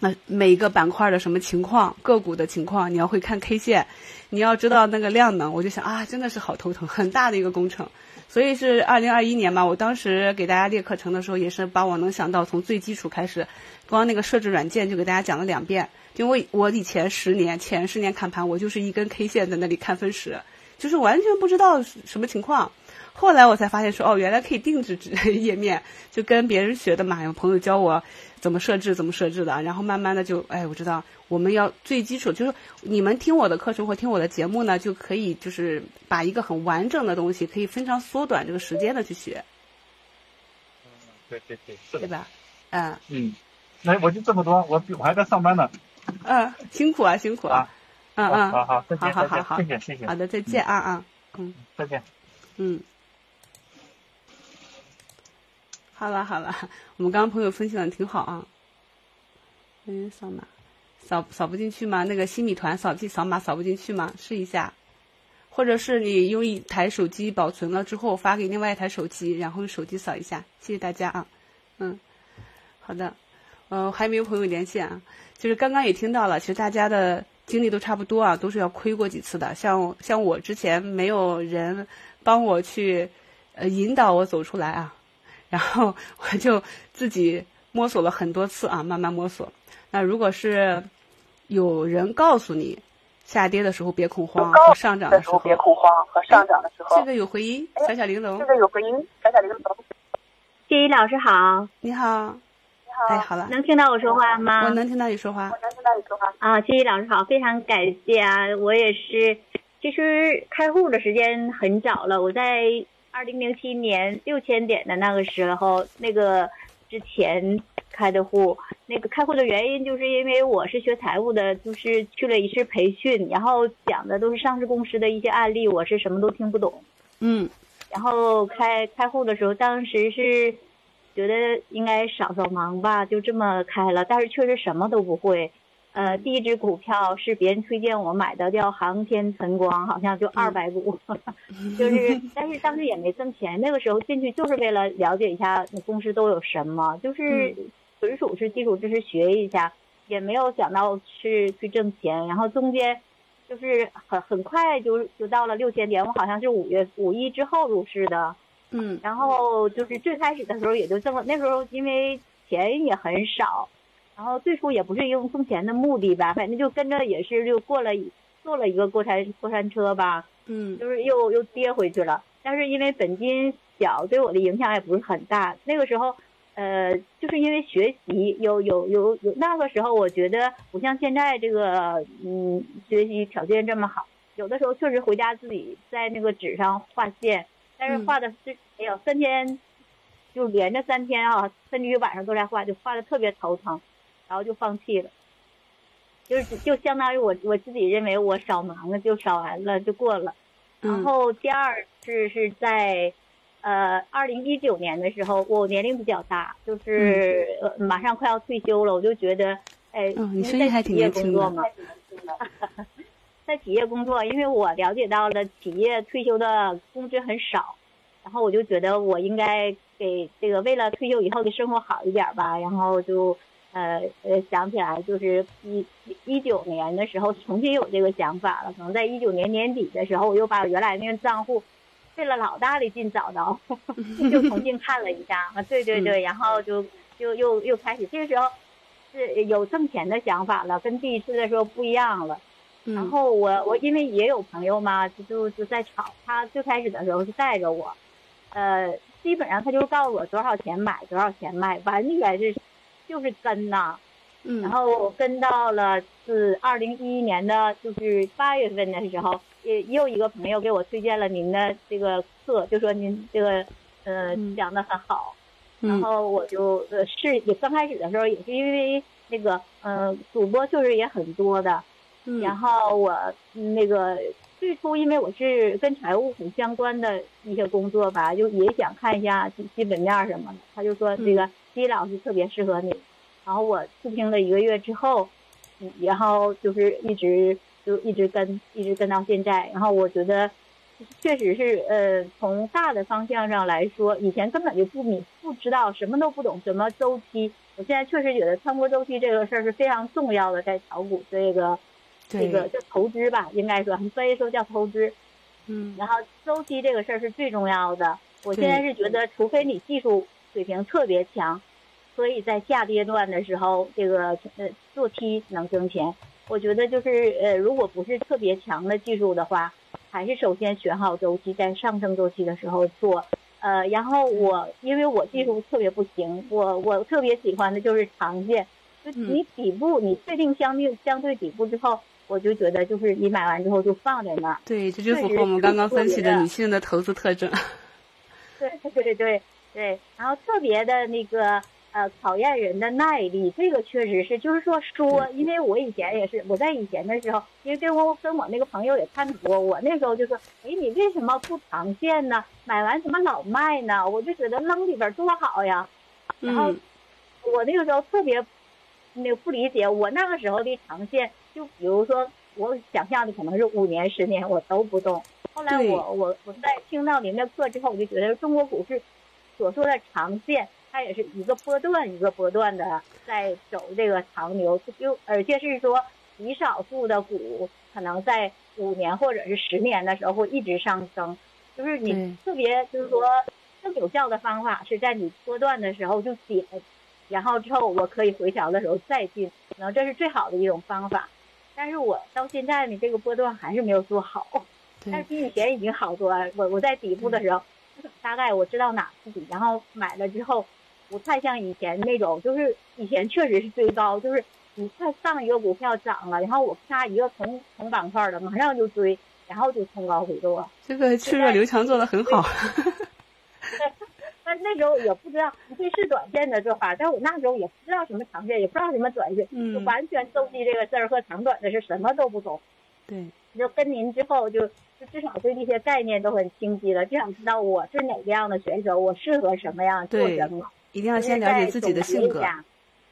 那每一个板块的什么情况，个股的情况，你要会看 K 线，你要知道那个量能。我就想啊，真的是好头疼，很大的一个工程。所以是二零二一年嘛，我当时给大家列课程的时候，也是把我能想到从最基础开始，光那个设置软件就给大家讲了两遍。因为我以前十年前十年看盘，我就是一根 K 线在那里看分时，就是完全不知道什么情况。后来我才发现说，哦，原来可以定制页面，就跟别人学的嘛，有朋友教我怎么设置，怎么设置的。然后慢慢的就，哎，我知道我们要最基础，就是你们听我的课程或听我的节目呢，就可以就是把一个很完整的东西，可以非常缩短这个时间的去学。对对对，是的。对吧？嗯。嗯。那我就这么多，我我还在上班呢。嗯，辛苦啊，辛苦啊。嗯嗯。好好，再见，好好好，谢谢谢谢。好的，再见啊啊。嗯。再见。嗯。好了好了，我们刚刚朋友分享的挺好啊。嗯，扫码，扫扫不进去吗？那个新米团扫地扫码扫不进去吗？试一下，或者是你用一台手机保存了之后发给另外一台手机，然后用手机扫一下。谢谢大家啊。嗯，好的。嗯，还没有朋友连线啊。就是刚刚也听到了，其实大家的经历都差不多啊，都是要亏过几次的。像像我之前没有人帮我去呃引导我走出来啊。*laughs* 然后我就自己摸索了很多次啊，慢慢摸索。那如果是有人告诉你下跌的时候别恐慌，和上涨的时候别恐慌，和上涨的时候这个有回音，小小玲珑。这个有回音，小小玲珑。谢一老师好，你好，你好，哎，好了，能听到我说话吗？我能听到你说话，我能听到你说话。啊，谢谢老师好，非常感谢啊，我也是，其实开户的时间很早了，我在。二零零七年六千点的那个时候，那个之前开的户，那个开户的原因就是因为我是学财务的，就是去了一次培训，然后讲的都是上市公司的一些案例，我是什么都听不懂。嗯，然后开开户的时候，当时是觉得应该扫扫盲吧，就这么开了，但是确实什么都不会。呃，第一只股票是别人推荐我买的，叫航天晨光，好像就二百股，*laughs* 就是，但是当时也没挣钱。那个时候进去就是为了了解一下那公司都有什么，就是纯属是基础知识学一下，也没有想到是去挣钱。然后中间就是很很快就就到了六千点，我好像是五月五一之后入市的，嗯，然后就是最开始的时候也就挣了，那时候因为钱也很少。然后最初也不是用挣钱的目的吧，反正就跟着也是就过了坐了一个过山过山车吧，嗯，就是又又跌回去了。但是因为本金小，对我的影响也不是很大。那个时候，呃，就是因为学习有有有有，那个时候我觉得不像现在这个，嗯，学习条件这么好。有的时候确实回家自己在那个纸上画线，但是画的是哎呦三天，就连着三天啊，甚至于晚上都在画，就画的特别头疼。然后就放弃了，就是就相当于我我自己认为我少忙了就少完了就过了，然后第二次是在，呃，二零一九年的时候，我年龄比较大，就是呃马上快要退休了，我就觉得，哎，你声音还挺年轻的。*laughs* 在企业工作，因为我了解到了企业退休的工资很少，然后我就觉得我应该给这个为了退休以后的生活好一点吧，然后就。呃呃，想起来就是一一九年的时候，重新有这个想法了。可能在一九年年底的时候，我又把原来那个账户费了老大的劲找到，*laughs* 就重新看了一下啊，对对对，然后就就又又开始，这个时候是有挣钱的想法了，跟第一次的时候不一样了。然后我我因为也有朋友嘛，就就就在炒，他最开始的时候是带着我，呃，基本上他就告诉我多少钱买，多少钱卖，完全是。就是跟呐，嗯，然后跟到了是二零一一年的，就是八月份的时候，也也有一个朋友给我推荐了您的这个课，就说您这个呃讲的很好，然后我就呃是也刚开始的时候也是因为那个嗯主播确实也很多的，然后我那个最初因为我是跟财务很相关的一些工作吧，就也想看一下基基本面什么的，他就说这个。李老师特别适合你，然后我试听了一个月之后，嗯，然后就是一直就一直跟一直跟到现在，然后我觉得确实是呃从大的方向上来说，以前根本就不明不知道什么都不懂什么周期，我现在确实觉得穿过周期这个事儿是非常重要的，在炒股这个这个叫投资吧，应该说所以说叫投资，嗯，然后周期这个事儿是最重要的。我现在是觉得，除非你技术水平特别强。所以在下跌段的时候，这个呃做 T 能挣钱。我觉得就是呃，如果不是特别强的技术的话，还是首先选好周期，在上升周期的时候做。呃，然后我因为我技术特别不行，我我特别喜欢的就是长线。就你底部你确定相对相对底部之后，我就觉得就是你买完之后就放在那儿。对，这就符合我们刚刚分析的女性的投资特征。*laughs* 对对对对对，然后特别的那个。呃，考验人的耐力，这个确实是，就是说说，因为我以前也是，我在以前的时候，因为跟我跟我那个朋友也探讨过，我那时候就说，哎，你为什么不长线呢？买完怎么老卖呢？我就觉得扔里边多好呀。然后我那个时候特别那个不理解，我那个时候的长线，就比如说我想象的可能是五年、十年，我都不动。后来我我我在听到您的课之后，我就觉得中国股市所说的长线。它也是一个波段一个波段的在走这个长牛，就而且是说极少数的股可能在五年或者是十年的时候会一直上升，就是你特别就是说更有效的方法是在你波段的时候就减，然后之后我可以回调的时候再进，可能这是最好的一种方法。但是我到现在呢，这个波段还是没有做好，但是比以前已经好多了。我我在底部的时候，大概我知道哪是底，然后买了之后。不太像以前那种，就是以前确实是追高，就是你看上一个股票涨了，然后我啪一个同同板块的，马上就追，然后就冲高回落。这个去弱留强做的很好。*laughs* 但那时候也不知道，这是短线的做法，但我那时候也不知道什么长线，也不知道什么短线，就完全周期这个事儿和长短的是什么都不懂。对。就跟您之后就就至少对这些概念都很清晰了，就想知道我是哪个样的选手，我适合什么样做什么。一定要先了解自己的性格，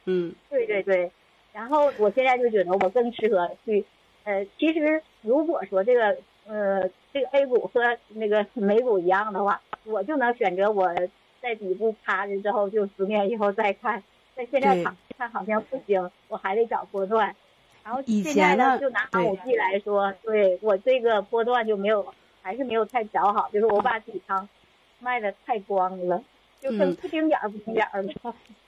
嗯，对对对，然后我现在就觉得我更适合去，呃，其实如果说这个呃这个 A 股和那个美股一样的话，我就能选择我在底部趴着之后就十年以后再看，但现在看看好像不行，我还得找波段，然后现在呢就拿航武器来说，对我这个波段就没有还是没有太找好，就是我把底仓卖的太光了。就跟，不丁点儿不丁点儿的。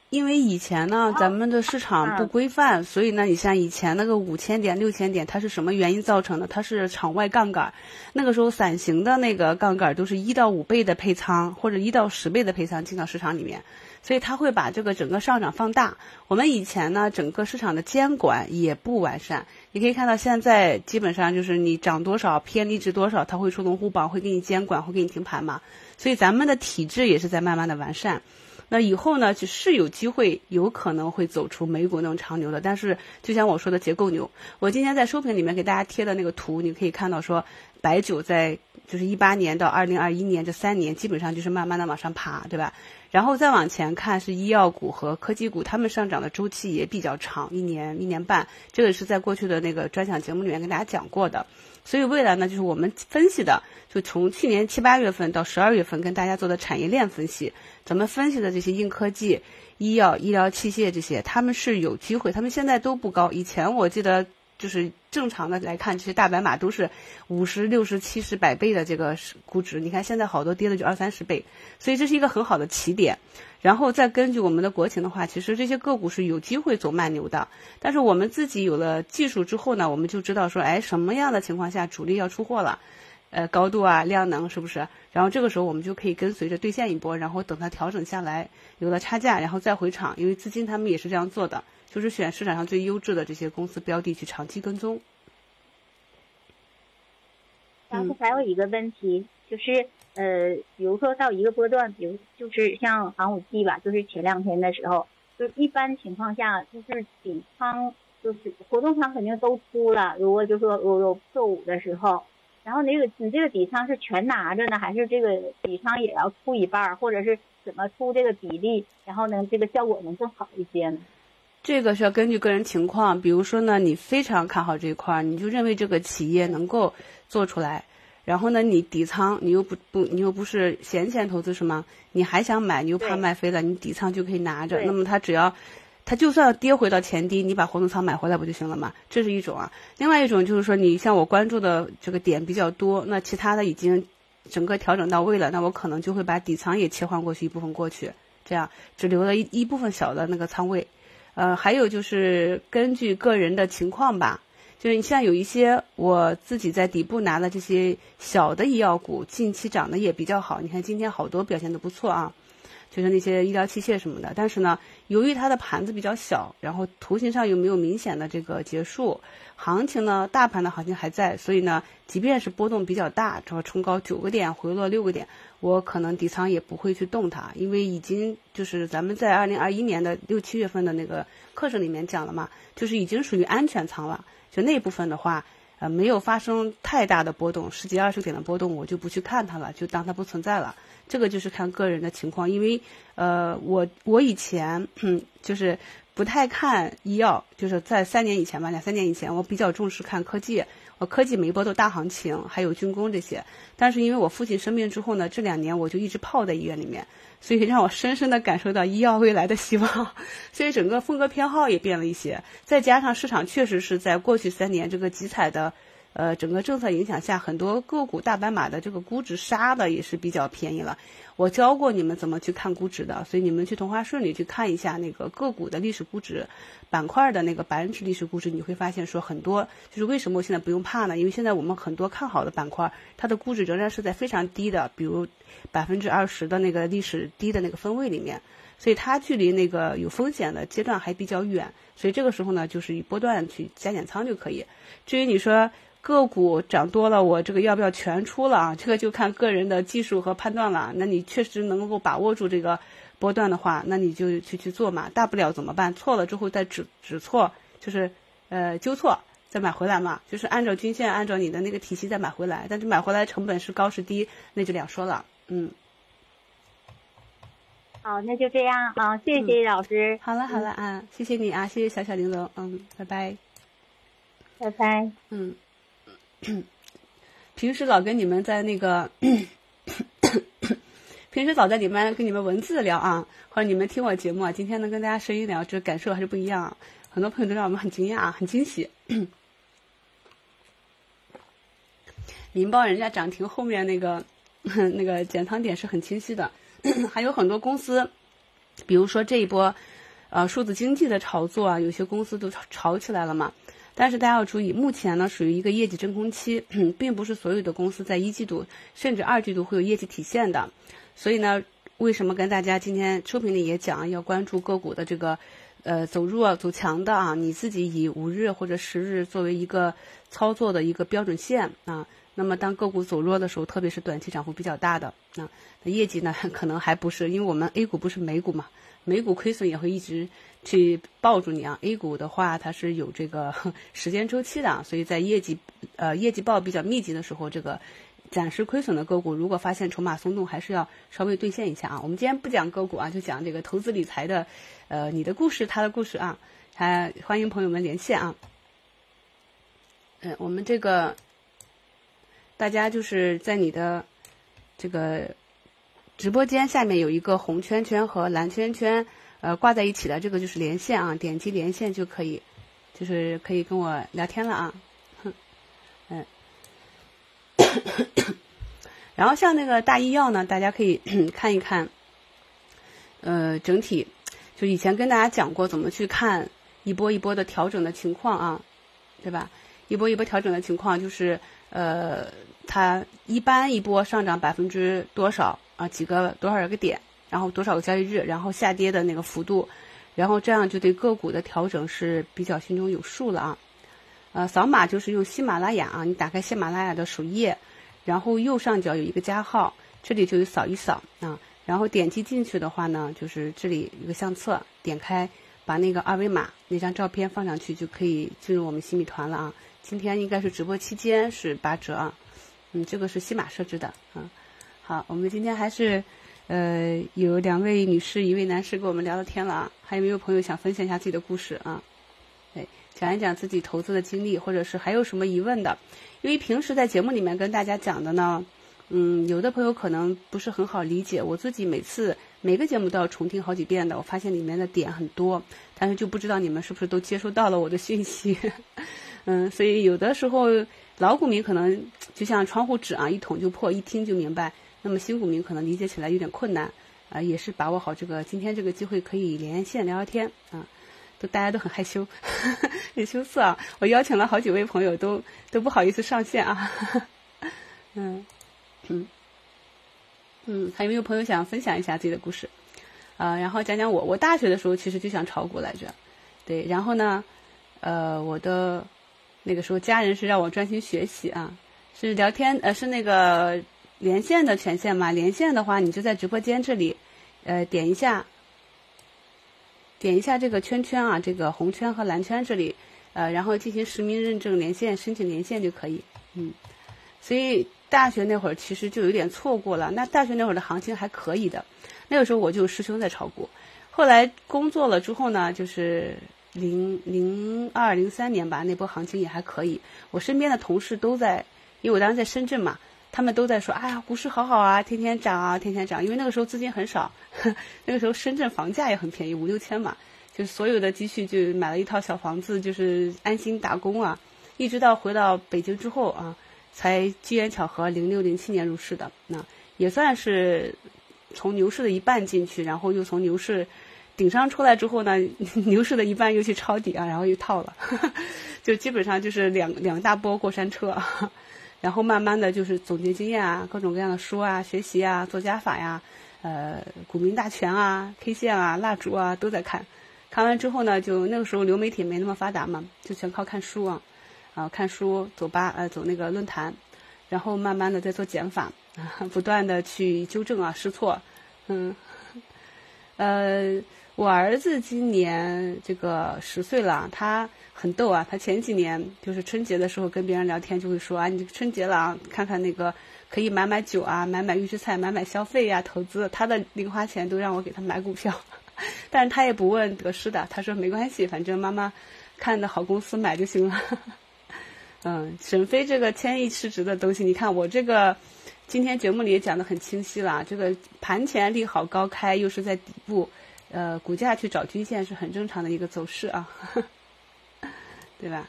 因为以前呢，咱们的市场不规范，所以呢，你像以前那个五千点、六千点，它是什么原因造成的？它是场外杠杆。那个时候，伞形的那个杠杆都是一到五倍的配仓，或者一到十倍的配仓进到市场里面，所以它会把这个整个上涨放大。我们以前呢，整个市场的监管也不完善。你可以看到，现在基本上就是你涨多少、偏离值多少，它会出龙虎榜，会给你监管，会给你停盘嘛。所以咱们的体制也是在慢慢的完善。那以后呢，就是有机会，有可能会走出美股那种长牛的。但是，就像我说的结构牛，我今天在收评里面给大家贴的那个图，你可以看到说，白酒在就是一八年到二零二一年这三年，基本上就是慢慢的往上爬，对吧？然后再往前看是医药股和科技股，它们上涨的周期也比较长，一年一年半。这个是在过去的那个专享节目里面跟大家讲过的。所以未来呢，就是我们分析的，就从去年七八月份到十二月份跟大家做的产业链分析，咱们分析的这些硬科技、医药、医疗器械这些，他们是有机会，他们现在都不高。以前我记得。就是正常的来看，这些大白马都是五十六十七十百倍的这个估值。你看现在好多跌的就二三十倍，所以这是一个很好的起点。然后再根据我们的国情的话，其实这些个股是有机会走慢牛的。但是我们自己有了技术之后呢，我们就知道说，哎，什么样的情况下主力要出货了？呃，高度啊，量能是不是？然后这个时候我们就可以跟随着兑现一波，然后等它调整下来，有了差价，然后再回场。因为资金他们也是这样做的。就是选市场上最优质的这些公司标的去长期跟踪。然后还有一个问题就是，呃，比如说到一个波段，比如就是像航母季吧，就是前两天的时候，就一般情况下就是底仓就是活动仓肯定都出了，如果就说有有破五的时候，然后那个你这个底仓是全拿着呢，还是这个底仓也要出一半，或者是怎么出这个比例，然后呢这个效果能更好一些呢？这个是要根据个人情况，比如说呢，你非常看好这一块儿，你就认为这个企业能够做出来，然后呢，你底仓你又不不你又不是闲钱投资是吗？你还想买，你又怕卖飞了，你底仓就可以拿着。那么它只要它就算跌回到前低，你把活动仓买回来不就行了吗？这是一种啊。另外一种就是说，你像我关注的这个点比较多，那其他的已经整个调整到位了，那我可能就会把底仓也切换过去一部分过去，这样只留了一一部分小的那个仓位。呃，还有就是根据个人的情况吧，就是你像有一些我自己在底部拿的这些小的医药股，近期涨得也比较好。你看今天好多表现的不错啊，就是那些医疗器械什么的。但是呢，由于它的盘子比较小，然后图形上又没有明显的这个结束，行情呢，大盘的行情还在，所以呢，即便是波动比较大，这冲高九个点，回落六个点，我可能底仓也不会去动它，因为已经就是咱们在二零二一年的六七月份的那个课程里面讲了嘛，就是已经属于安全仓了。就那部分的话，呃，没有发生太大的波动，十几二十点的波动，我就不去看它了，就当它不存在了。这个就是看个人的情况，因为呃，我我以前就是不太看医药，就是在三年以前吧，两三年以前，我比较重视看科技。呃科技每一波都大行情，还有军工这些。但是因为我父亲生病之后呢，这两年我就一直泡在医院里面，所以让我深深的感受到医药未来的希望。所以整个风格偏好也变了一些，再加上市场确实是在过去三年这个集采的。呃，整个政策影响下，很多个股大白马的这个估值杀的也是比较便宜了。我教过你们怎么去看估值的，所以你们去同花顺里去看一下那个个股的历史估值，板块的那个百分之历史估值，你会发现说很多就是为什么我现在不用怕呢？因为现在我们很多看好的板块，它的估值仍然是在非常低的，比如百分之二十的那个历史低的那个分位里面，所以它距离那个有风险的阶段还比较远。所以这个时候呢，就是以波段去加减仓就可以。至于你说，个股涨多了，我这个要不要全出了啊？这个就看个人的技术和判断了。那你确实能够把握住这个波段的话，那你就去去做嘛。大不了怎么办？错了之后再指指错，就是呃纠错再买回来嘛。就是按照均线，按照你的那个体系再买回来。但是买回来成本是高是低，那就两说了。嗯，好，那就这样啊，谢谢老师。好了好了啊，谢谢你啊，谢谢小小玲珑，嗯，拜拜，拜拜。嗯。*coughs* 平时老跟你们在那个，*coughs* 平时老在里面跟你们文字聊啊，或者你们听我节目啊，今天能跟大家声音聊，这感受还是不一样。很多朋友都让我们很惊讶，很惊喜。*coughs* 民报人家涨停后面那个那个减仓点是很清晰的，还有很多公司，比如说这一波呃数字经济的炒作啊，有些公司都炒炒起来了嘛。但是大家要注意，目前呢属于一个业绩真空期，并不是所有的公司在一季度甚至二季度会有业绩体现的。所以呢，为什么跟大家今天收评里也讲要关注个股的这个呃走弱走强的啊？你自己以五日或者十日作为一个操作的一个标准线啊。那么当个股走弱的时候，特别是短期涨幅比较大的啊，业绩呢 *laughs* 可能还不是，因为我们 A 股不是美股嘛，美股亏损也会一直。去抱住你啊！A 股的话，它是有这个 *laughs* 时间周期的，所以在业绩呃业绩报比较密集的时候，这个暂时亏损的个股，如果发现筹码松动，还是要稍微兑现一下啊。我们今天不讲个股啊，就讲这个投资理财的，呃，你的故事，他的故事啊，还欢迎朋友们连线啊。嗯，我们这个大家就是在你的这个直播间下面有一个红圈圈和蓝圈圈。呃，挂在一起的这个就是连线啊，点击连线就可以，就是可以跟我聊天了啊，哼，*laughs* 嗯，*coughs* 然后像那个大医药呢，大家可以 *coughs* 看一看，呃，整体就以前跟大家讲过怎么去看一波一波的调整的情况啊，对吧？一波一波调整的情况就是呃，它一般一波上涨百分之多少啊，几个多少个点。然后多少个交易日，然后下跌的那个幅度，然后这样就对个股的调整是比较心中有数了啊。呃，扫码就是用喜马拉雅啊，你打开喜马拉雅的首页，然后右上角有一个加号，这里就有扫一扫啊，然后点击进去的话呢，就是这里有个相册，点开把那个二维码那张照片放上去，就可以进入我们新米团了啊。今天应该是直播期间是八折啊，嗯，这个是西马设置的啊。好，我们今天还是。呃，有两位女士，一位男士跟我们聊聊天了啊。还有没有朋友想分享一下自己的故事啊？哎，讲一讲自己投资的经历，或者是还有什么疑问的？因为平时在节目里面跟大家讲的呢，嗯，有的朋友可能不是很好理解。我自己每次每个节目都要重听好几遍的，我发现里面的点很多，但是就不知道你们是不是都接收到了我的讯息。*laughs* 嗯，所以有的时候老股民可能就像窗户纸啊，一捅就破，一听就明白。那么新股民可能理解起来有点困难，啊，也是把握好这个今天这个机会可以连线聊聊天啊，都大家都很害羞，*laughs* 很羞涩啊。我邀请了好几位朋友，都都不好意思上线啊。*laughs* 嗯嗯嗯，还有没有朋友想分享一下自己的故事啊？然后讲讲我，我大学的时候其实就想炒股来着，对，然后呢，呃，我的那个时候家人是让我专心学习啊，是聊天呃，是那个。连线的权限嘛，连线的话，你就在直播间这里，呃，点一下，点一下这个圈圈啊，这个红圈和蓝圈这里，呃，然后进行实名认证连线，申请连线就可以。嗯，所以大学那会儿其实就有点错过了。那大学那会儿的行情还可以的，那个时候我就师兄在炒股。后来工作了之后呢，就是零零二零三年吧，那波行情也还可以。我身边的同事都在，因为我当时在深圳嘛。他们都在说：“哎呀，股市好好啊，天天涨啊，天天涨。”因为那个时候资金很少，*laughs* 那个时候深圳房价也很便宜，五六千嘛，就是所有的积蓄就买了一套小房子，就是安心打工啊。一直到回到北京之后啊，才机缘巧合，零六零七年入市的，那也算是从牛市的一半进去，然后又从牛市顶上出来之后呢，*laughs* 牛市的一半又去抄底啊，然后又套了，*laughs* 就基本上就是两两大波过山车。然后慢慢的就是总结经验啊，各种各样的书啊，学习啊，做加法呀，呃，股民大全啊，K 线啊，蜡烛啊，都在看。看完之后呢，就那个时候流媒体没那么发达嘛，就全靠看书啊，啊，看书，走吧，呃，走那个论坛，然后慢慢的在做减法，*laughs* 不断的去纠正啊，试错，嗯，呃。我儿子今年这个十岁了，他很逗啊。他前几年就是春节的时候跟别人聊天，就会说啊，你春节了啊，看看那个可以买买酒啊，买买预制菜，买买消费呀，投资。他的零花钱都让我给他买股票，*laughs* 但是他也不问得失的，他说没关系，反正妈妈看的好公司买就行了。*laughs* 嗯，沈飞这个千亿市值的东西，你看我这个今天节目里也讲的很清晰了，这个盘前利好高开，又是在底部。呃，股价去找均线是很正常的一个走势啊，*laughs* 对吧？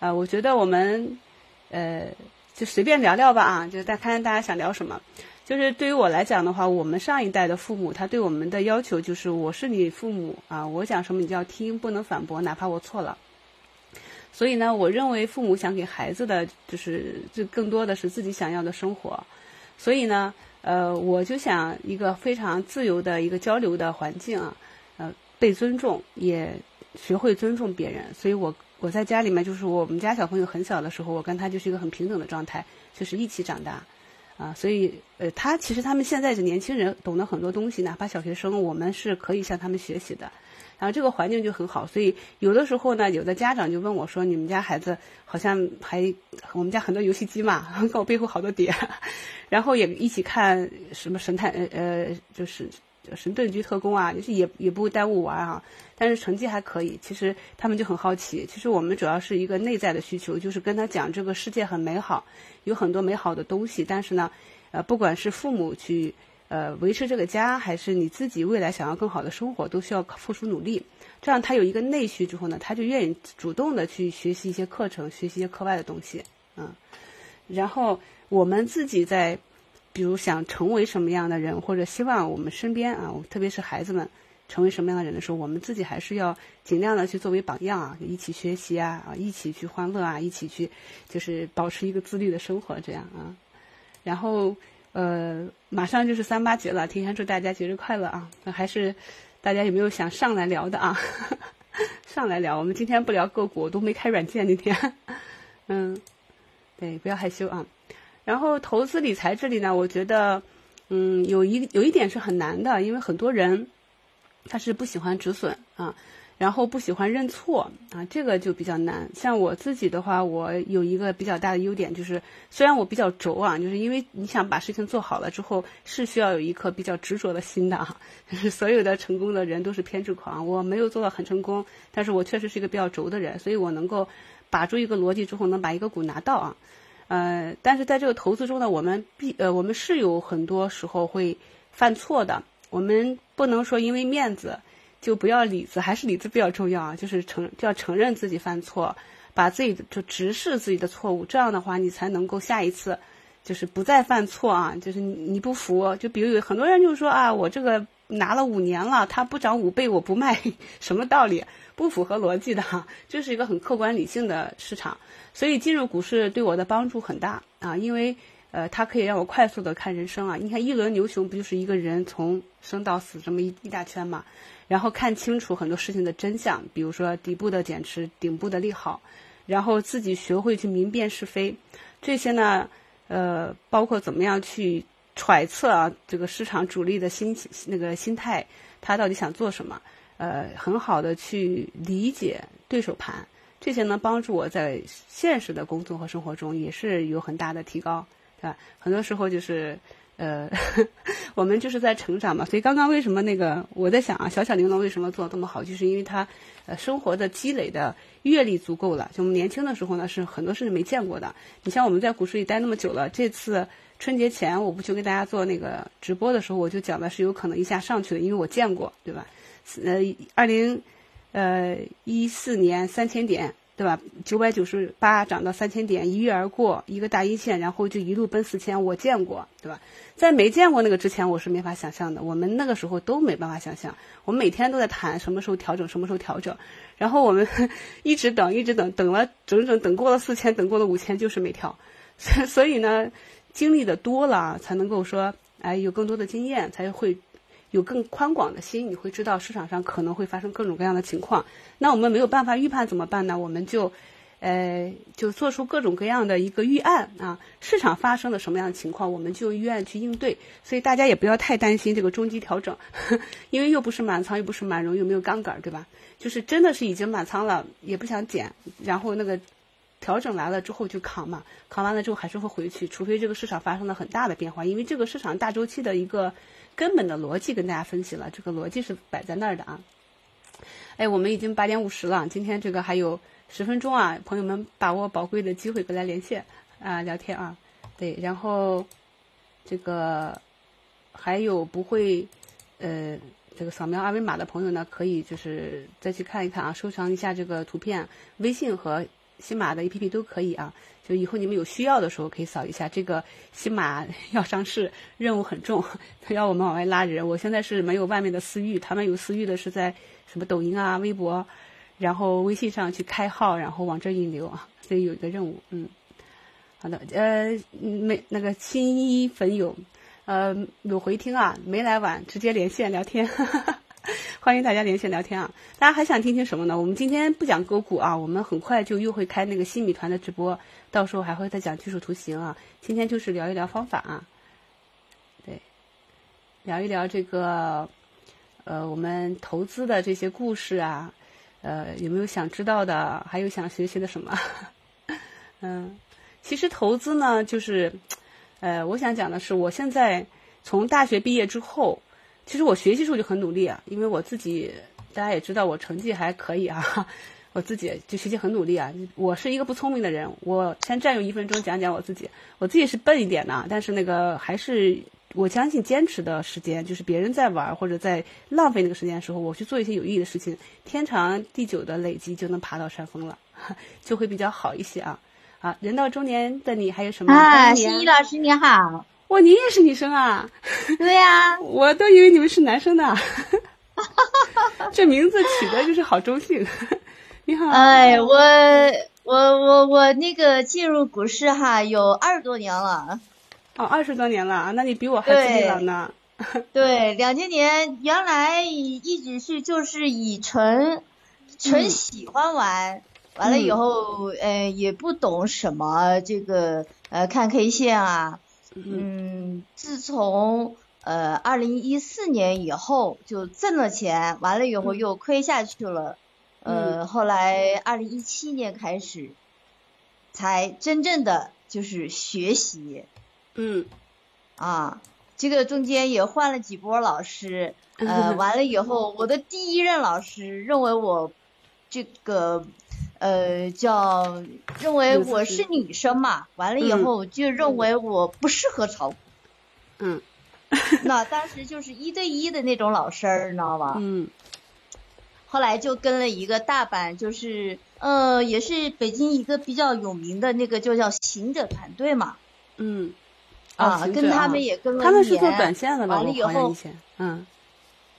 啊，我觉得我们呃就随便聊聊吧啊，就再看看大家想聊什么。就是对于我来讲的话，我们上一代的父母他对我们的要求就是，我是你父母啊，我讲什么你就要听，不能反驳，哪怕我错了。所以呢，我认为父母想给孩子的就是就更多的是自己想要的生活。所以呢。呃，我就想一个非常自由的一个交流的环境啊，呃，被尊重，也学会尊重别人。所以我我在家里面，就是我们家小朋友很小的时候，我跟他就是一个很平等的状态，就是一起长大，啊，所以呃，他其实他们现在是年轻人，懂得很多东西，哪怕小学生，我们是可以向他们学习的。然后这个环境就很好，所以有的时候呢，有的家长就问我说：“你们家孩子好像还我们家很多游戏机嘛，*laughs* 跟我背后好多碟，然后也一起看什么神探呃呃，就是神盾局特工啊，就是也也不耽误玩啊，但是成绩还可以。其实他们就很好奇，其实我们主要是一个内在的需求，就是跟他讲这个世界很美好，有很多美好的东西，但是呢，呃，不管是父母去。呃，维持这个家，还是你自己未来想要更好的生活，都需要付出努力。这样他有一个内需之后呢，他就愿意主动的去学习一些课程，学习一些课外的东西，嗯。然后我们自己在，比如想成为什么样的人，或者希望我们身边啊，特别是孩子们成为什么样的人的时候，我们自己还是要尽量的去作为榜样啊，一起学习啊，啊，一起去欢乐啊，一起去就是保持一个自律的生活，这样啊。然后。呃，马上就是三八节了，提前祝大家节日快乐啊！还是大家有没有想上来聊的啊？*laughs* 上来聊，我们今天不聊个股，我都没开软件今天。*laughs* 嗯，对，不要害羞啊。然后投资理财这里呢，我觉得，嗯，有一有一点是很难的，因为很多人他是不喜欢止损啊。然后不喜欢认错啊，这个就比较难。像我自己的话，我有一个比较大的优点，就是虽然我比较轴啊，就是因为你想把事情做好了之后，是需要有一颗比较执着的心的啊。所有的成功的人都是偏执狂，我没有做到很成功，但是我确实是一个比较轴的人，所以我能够把住一个逻辑之后，能把一个股拿到啊。呃，但是在这个投资中呢，我们必呃，我们是有很多时候会犯错的，我们不能说因为面子。就不要理子，还是理子比较重要啊！就是承就要承认自己犯错，把自己就直视自己的错误，这样的话你才能够下一次，就是不再犯错啊！就是你你不服，就比如有很多人就说啊，我这个拿了五年了，它不涨五倍我不卖，*laughs* 什么道理？不符合逻辑的哈！这是一个很客观理性的市场，所以进入股市对我的帮助很大啊，因为呃，它可以让我快速的看人生啊！你看一轮牛熊不就是一个人从生到死这么一一大圈嘛？然后看清楚很多事情的真相，比如说底部的减持、顶部的利好，然后自己学会去明辨是非，这些呢，呃，包括怎么样去揣测啊，这个市场主力的心那个心态，他到底想做什么？呃，很好的去理解对手盘，这些呢，帮助我在现实的工作和生活中也是有很大的提高，对吧？很多时候就是。呃，*laughs* 我们就是在成长嘛，所以刚刚为什么那个我在想啊，小小玲珑为什么做的这么好，就是因为他呃生活的积累的阅历足够了。就我们年轻的时候呢，是很多事情没见过的。你像我们在股市里待那么久了，这次春节前我不去给大家做那个直播的时候，我就讲的是有可能一下上去的，因为我见过，对吧？呃，二零呃一四年三千点。对吧？九百九十八涨到三千点，一跃而过，一个大阴线，然后就一路奔四千。我见过，对吧？在没见过那个之前，我是没法想象的。我们那个时候都没办法想象。我们每天都在谈什么时候调整，什么时候调整。然后我们 *laughs* 一直等，一直等，等了整整等过了四千，等过了五千，就是没调。*laughs* 所以呢，经历的多了，才能够说，哎，有更多的经验，才会。有更宽广的心，你会知道市场上可能会发生各种各样的情况。那我们没有办法预判怎么办呢？我们就，呃，就做出各种各样的一个预案啊。市场发生了什么样的情况，我们就预案去应对。所以大家也不要太担心这个中级调整，*laughs* 因为又不是满仓，又不是满容，又没有杠杆，对吧？就是真的是已经满仓了，也不想减，然后那个调整来了之后就扛嘛，扛完了之后还是会回去，除非这个市场发生了很大的变化，因为这个市场大周期的一个。根本的逻辑跟大家分析了，这个逻辑是摆在那儿的啊。哎，我们已经八点五十了，今天这个还有十分钟啊，朋友们把握宝贵的机会过来连线啊，聊天啊。对，然后这个还有不会呃这个扫描二维码的朋友呢，可以就是再去看一看啊，收藏一下这个图片，微信和新马的 APP 都可以啊。以后你们有需要的时候可以扫一下。这个新马要上市，任务很重，他要我们往外拉人。我现在是没有外面的私域，他们有私域的是在什么抖音啊、微博，然后微信上去开号，然后往这引流啊。所以有一个任务，嗯，好的，呃，没那个新一粉友，呃，有回听啊，没来晚，直接连线聊天。*laughs* 欢迎大家连线聊天啊！大家还想听听什么呢？我们今天不讲个股啊，我们很快就又会开那个新米团的直播，到时候还会再讲技术图形啊。今天就是聊一聊方法啊，对，聊一聊这个呃我们投资的这些故事啊，呃有没有想知道的？还有想学习的什么？*laughs* 嗯，其实投资呢，就是呃我想讲的是，我现在从大学毕业之后。其实我学习时候就很努力啊，因为我自己大家也知道我成绩还可以啊，我自己就学习很努力啊。我是一个不聪明的人，我先占用一分钟讲讲我自己。我自己是笨一点的，但是那个还是我相信坚持的时间，就是别人在玩或者在浪费那个时间的时候，我去做一些有意义的事情，天长地久的累积就能爬到山峰了，*laughs* 就会比较好一些啊。啊，人到中年的你还有什么？啊，心怡老师你好。哇，你也是女生啊？*laughs* 对呀，我都以为你们是男生呢。*laughs* 这名字起的就是好中性。你好。哎，我我我我那个进入股市哈有二十多年了。哦，二十多年了啊？那你比我还资深呢。对，两千年原来一直是就是以纯纯喜欢玩，完了以后呃也不懂什么这个呃看 K 线啊。嗯，自从呃二零一四年以后就挣了钱，完了以后又亏下去了，呃，后来二零一七年开始，才真正的就是学习嗯啊。这个中间也换了几波老师，*laughs* 呃，完了以后，我的第一任老师认为我这个呃叫认为我是女生嘛，完了以后就认为我不适合炒股。嗯 *laughs* 那当时就是一对一的那种老师儿，你知道吧？嗯后来就跟了一个大阪，就是呃，也是北京一个比较有名的那个就叫行者团队嘛，嗯啊，跟他们也跟了他们一是做短。线的吧？完了以后嗯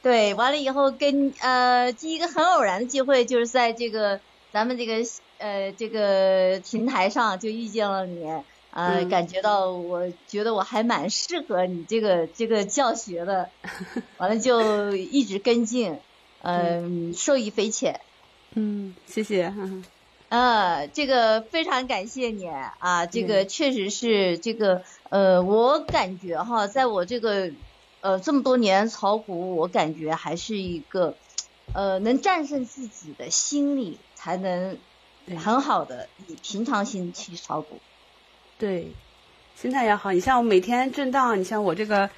对，完了以后跟呃，这一个很偶然的机会，就是在这个咱们这个呃这个平台上就遇见了你，呃，嗯感觉到我觉得我还蛮适合你这个这个教学的，*laughs* 完了就一直跟进，嗯、受益匪浅。嗯，谢谢。嗯 *laughs* 呃，这个非常感谢你啊，这个确实是这个呃，我感觉哈，在我这个呃这么多年炒股，我感觉还是一个呃能战胜自己的心理，才能很好的以平常心去炒股。对，心态要好。你像我每天震荡，你像我这个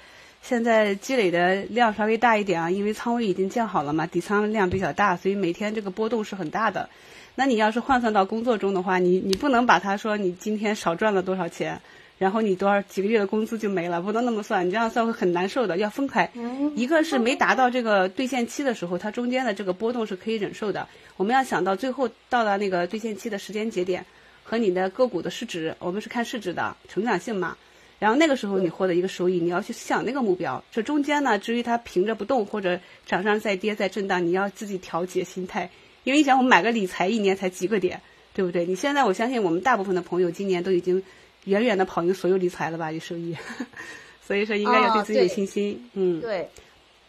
现在积累的量稍微大一点啊，因为仓位已经建好了嘛，底仓量比较大，所以每天这个波动是很大的。那你要是换算到工作中的话，你你不能把它说你今天少赚了多少钱，然后你多少几个月的工资就没了，不能那么算，你这样算会很难受的，要分开。一个是没达到这个兑现期的时候，它中间的这个波动是可以忍受的。我们要想到最后到达那个兑现期的时间节点和你的个股的市值，我们是看市值的成长性嘛。然后那个时候你获得一个收益，你要去想那个目标。这中间呢，至于它平着不动或者涨上再跌再震荡，你要自己调节心态。因为你想，我们买个理财一年才几个点，对不对？你现在我相信我们大部分的朋友今年都已经远远的跑赢所有理财了吧，有收益。*laughs* 所以说应该要对自己有信心。嗯，对，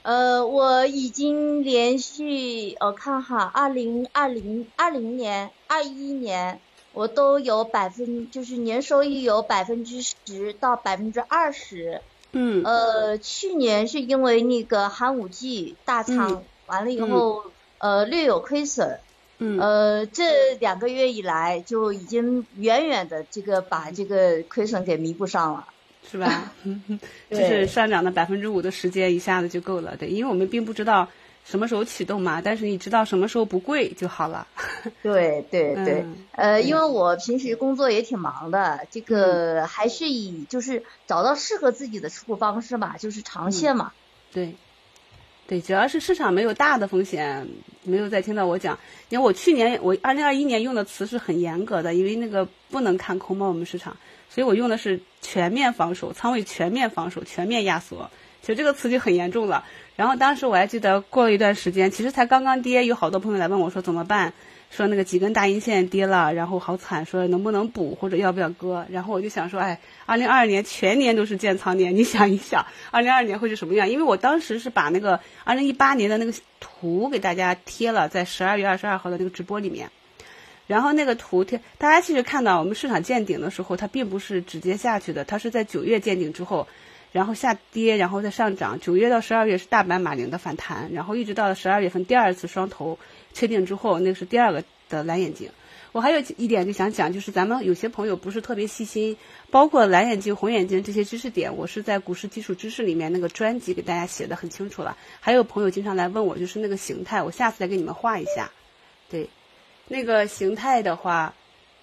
呃，我已经连续我看哈，二零二零二零年、二一年，我都有百分，就是年收益有百分之十到百分之二十。嗯呃，去年是因为那个寒武纪大仓、嗯完了以后，呃，略有亏损。嗯呃，这两个月以来就已经远远的这个把这个亏损给弥补上了。是吧？*laughs* *laughs* 就是上涨的百分之五的时间一下子就够了，对，因为我们并不知道什么时候启动嘛，但是你知道什么时候不贵就好了。对 *laughs* 对对，嗯呃，因为我平时工作也挺忙的，这个还是以就是找到适合自己的持股方式嘛，就是长线嘛。对，对，主要是市场没有大的风险，没有再听到我讲。因为我去年我二零二一年用的词是很严格的，因为那个不能看空嘛，我们市场，所以我用的是全面防守，仓位全面防守，全面压缩。其实这个词就很严重了。然后当时我还记得过了一段时间，其实才刚刚跌，有好多朋友来问我说怎么办，说那个几根大阴线跌了，然后好惨，说能不能补或者要不要割。然后我就想说，哎，二零二二年全年都是建仓年，你想一想，二零二二年会是什么样？因为我当时是把那个二零一八年的那个图给大家贴了，在十二月二十二号的那个直播里面。然后那个图贴，大家其实看到我们市场见顶的时候，它并不是直接下去的，它是在九月见顶之后，然后下跌，然后再上涨。九月到十二月是大阪马林的反弹，然后一直到了十二月份第二次双头确定之后，那是第二个的蓝眼睛。我还有一点就想讲，就是咱们有些朋友不是特别细心，包括蓝眼睛、红眼睛这些知识点，我是在股市基础知识里面那个专辑给大家写的很清楚了。还有朋友经常来问我，就是那个形态，我下次再给你们画一下。对，那个形态的话，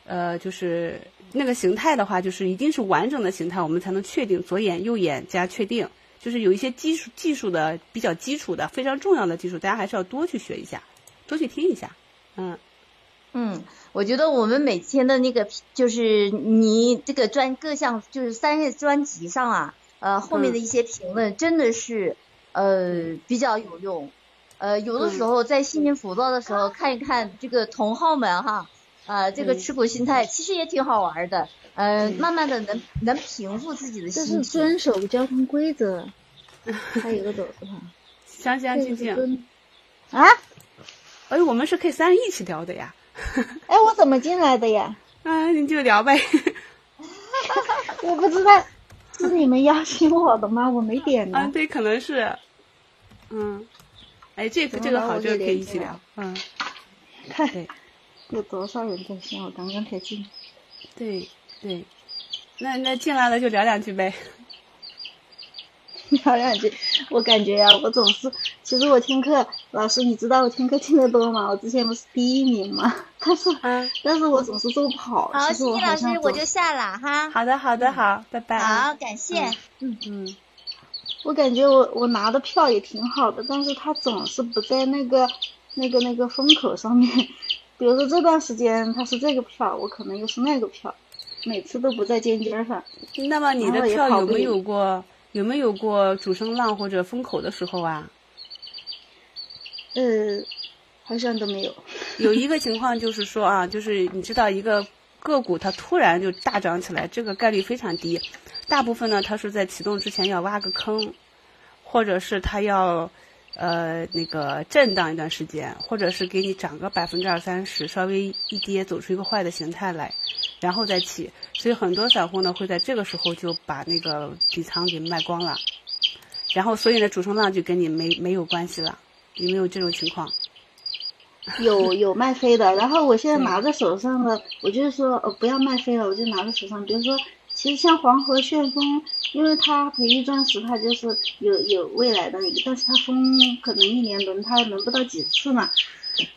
呃，就是那个形态的话，就是一定是完整的形态，我们才能确定左眼、右眼加确定。就是有一些技术技术的比较基础的、非常重要的技术，大家还是要多去学一下，多去听一下。嗯，嗯，我觉得我们每天的那个就是你这个专各项就是三页专辑上啊，呃后面的一些评论真的是呃比较有用。呃，有的时候在心情浮躁的时候看一看这个同好们哈，呃，这个嗯持股心态其实也挺好玩的。呃，慢慢的能能平复自己的这是心情。遵守交通规则，*laughs* 还有一个走字旁，相相这静静。啊？哎，我们是可以三人一起聊的呀。*laughs* 哎，我怎么进来的呀？啊，你就聊呗。*laughs* 我不知道是你们邀请我的吗？我没点啊，呢。对，可能是。嗯，哎，这个这个好，就这个可以一起聊。嗯，看对有多少人在线？我刚刚才进。对对，那那进来了就聊两句呗。聊两句，我感觉呀、我总是，其实我听课，老师你知道我听课听得多吗？我之前不是第一名吗？但是，啊，但是我总是做不好。好，其实我谢谢老师我就下了哈。好的好的好，拜拜啊。好，感谢。嗯嗯我感觉我我拿的票也挺好的，但是它总是不在那个那个那个风口上面。比如说这段时间它是这个票，我可能又是那个票，每次都不在尖尖上。那么你的票有没有过有没有过主升浪或者风口的时候啊？呃，好像都没有。*laughs* 有一个情况就是说啊，就是你知道一个个股它突然就大涨起来，这个概率非常低。大部分呢，它是在启动之前要挖个坑，或者是它要呃那个震荡一段时间，或者是给你涨个百分之二三十，稍微一跌走出一个坏的形态来，然后再起。所以很多散户呢会在这个时候就把那个底仓给卖光了，然后所以呢主升浪就跟你没没有关系了。有没有这种情况？有有卖飞的，然后我现在拿在手上的，我就是说，呃，不要卖飞了，我就拿在手上。比如说，其实像黄河旋风，因为它培育钻石，它就是有有未来的那个，但是它风可能一年轮它轮不到几次嘛，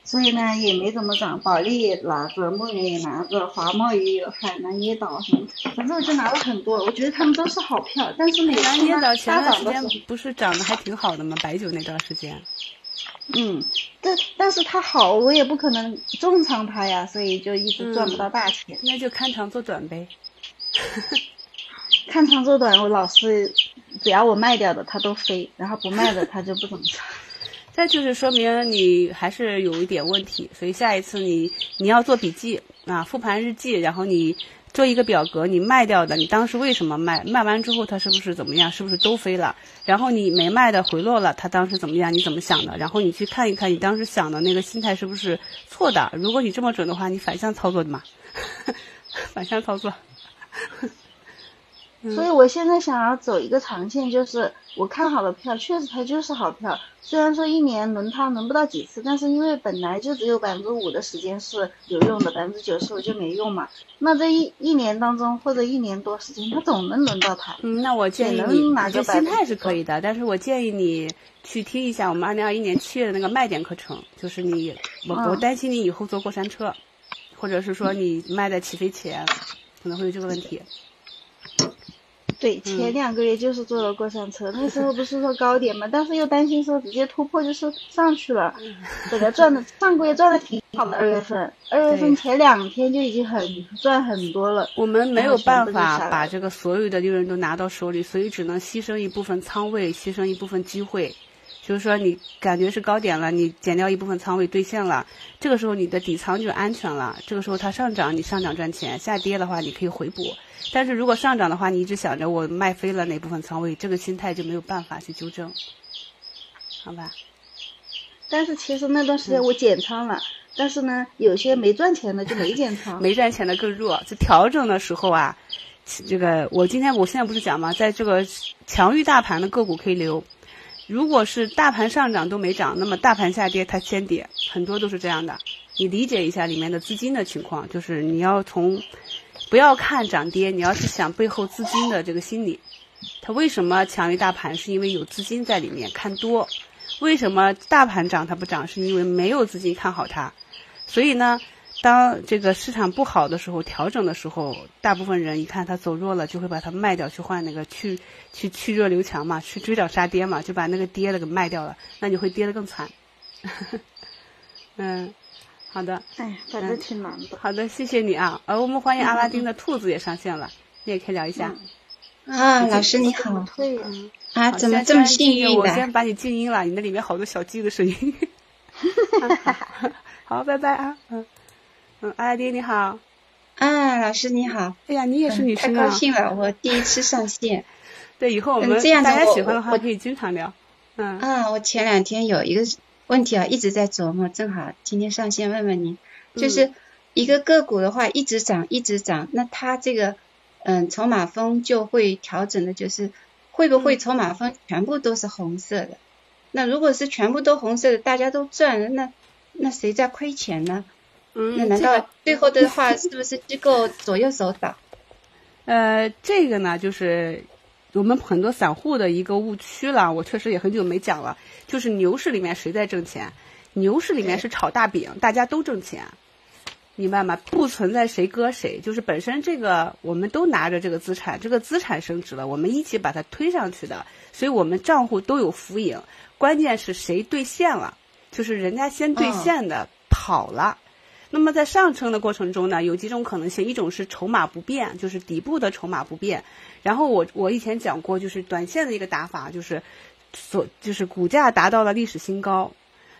所以呢也没怎么涨。保利也拿着，梦圆也拿着，华贸也有，海南椰岛什么，反正我就拿了很多，我觉得他们都是好票，但是每次南椰岛它前段时间不是涨得还挺好的吗？白酒那段时间，嗯，但但是它好，我也不可能重仓它呀，所以就一直赚不到大钱。那就看长做短呗。*laughs* 看长做短，我老是只要我卖掉的它都飞，然后不卖的它就不怎么涨。*laughs* 这就是说明你还是有一点问题，所以下一次你你要做笔记啊，复盘日记，然后你做一个表格，你卖掉的，你当时为什么卖？卖完之后它是不是怎么样？是不是都飞了？然后你没卖的回落了，它当时怎么样？你怎么想的？然后你去看一看你当时想的那个心态是不是错的？如果你这么准的话，你反向操作的嘛，*laughs* 反向操作。*laughs* 所以我现在想要走一个长线，就是我看好的票，确实它就是好票。虽然说一年轮它轮不到几次，但是因为本来就只有百分之五的时间是有用的，百分之九十五就没用嘛。那这一一年当中或者一年多时间，它总能轮到它。嗯，那我建议也你，能拿你这心态是可以的，但是我建议你去听一下我们二零二一年七月的那个卖点课程，就是你，我我嗯担心你以后坐过山车，或者是说你卖在起飞前，可能会有这个问题。对，前两个月就是坐了过山车，*laughs* 那时候不是说高点嘛，但是又担心说直接突破就是上去了，本来赚的上个月赚的挺好的，二月份，二月份前两天就已经很赚很多了。我们没有办法把这个所有的利润都拿到手里，所以只能牺牲一部分仓位，牺牲一部分机会。就是说，你感觉是高点了，你减掉一部分仓位兑现了，这个时候你的底仓就安全了。这个时候它上涨，你上涨赚钱；下跌的话，你可以回补。但是如果上涨的话，你一直想着我卖飞了哪部分仓位，这个心态就没有办法去纠正，好吧？但是其实那段时间我减仓了，但是呢，有些没赚钱的就没减仓。*laughs* 没赚钱的更弱。就调整的时候啊，这个我今天我现在不是讲吗？在这个强于大盘的个股可以留。如果是大盘上涨都没涨，那么大盘下跌它先跌，很多都是这样的。你理解一下里面的资金的情况，就是你要从不要看涨跌，你要去想背后资金的这个心理。它为什么强于大盘？是因为有资金在里面看多。为什么大盘涨它不涨？是因为没有资金看好它。所以呢，当这个市场不好的时候，调整的时候，大部分人一看它走弱了，就会把它卖掉，去换那个去去去弱留强嘛，去追涨杀跌嘛，就把那个跌的给卖掉了，那你会跌得更惨。*laughs* 嗯，好的，哎，反正挺难的。好的，谢谢你啊。呃，我们欢迎阿拉丁的兔子也上线了，你也可以聊一下。啊，老师你好对呀、啊，怎么这么幸运的？我先把你静音了，你那里面好多小鸡的声音。*laughs* 好，拜拜啊，嗯嗯，阿拉丁你好。啊，老师你好，哎呀，你也是嗯太女生啊！高兴了，我第一次上线。*laughs* 对，以后我们嗯这样大家喜欢的话可以经常聊。嗯啊，我前两天有一个问题啊，一直在琢磨，正好今天上线问问您，嗯就是一个个股的话一直涨一直涨，那它这个嗯筹码峰就会调整的，就是会不嗯会筹码峰全部都是红色的？那如果是全部都红色的，大家都赚了，那那谁在亏钱呢？嗯，那难这个道最后的话 *laughs* 是不是机构左右手打？呃，这个呢，就是我们很多散户的一个误区了。我确实也很久没讲了，就是牛市里面谁在挣钱？牛市里面是炒大饼，大家都挣钱，明白吗？不存在谁割谁，就是本身这个我们都拿着这个资产，这个资产升值了，我们一起把它推上去的，所以我们账户都有浮盈。关键是谁兑现了，就是人家先兑现的、跑了。那么在上升的过程中呢，有几种可能性，一种是筹码不变，就是底部的筹码不变。然后我我以前讲过，就是短线的一个打法，就是所就是股价达到了历史新高。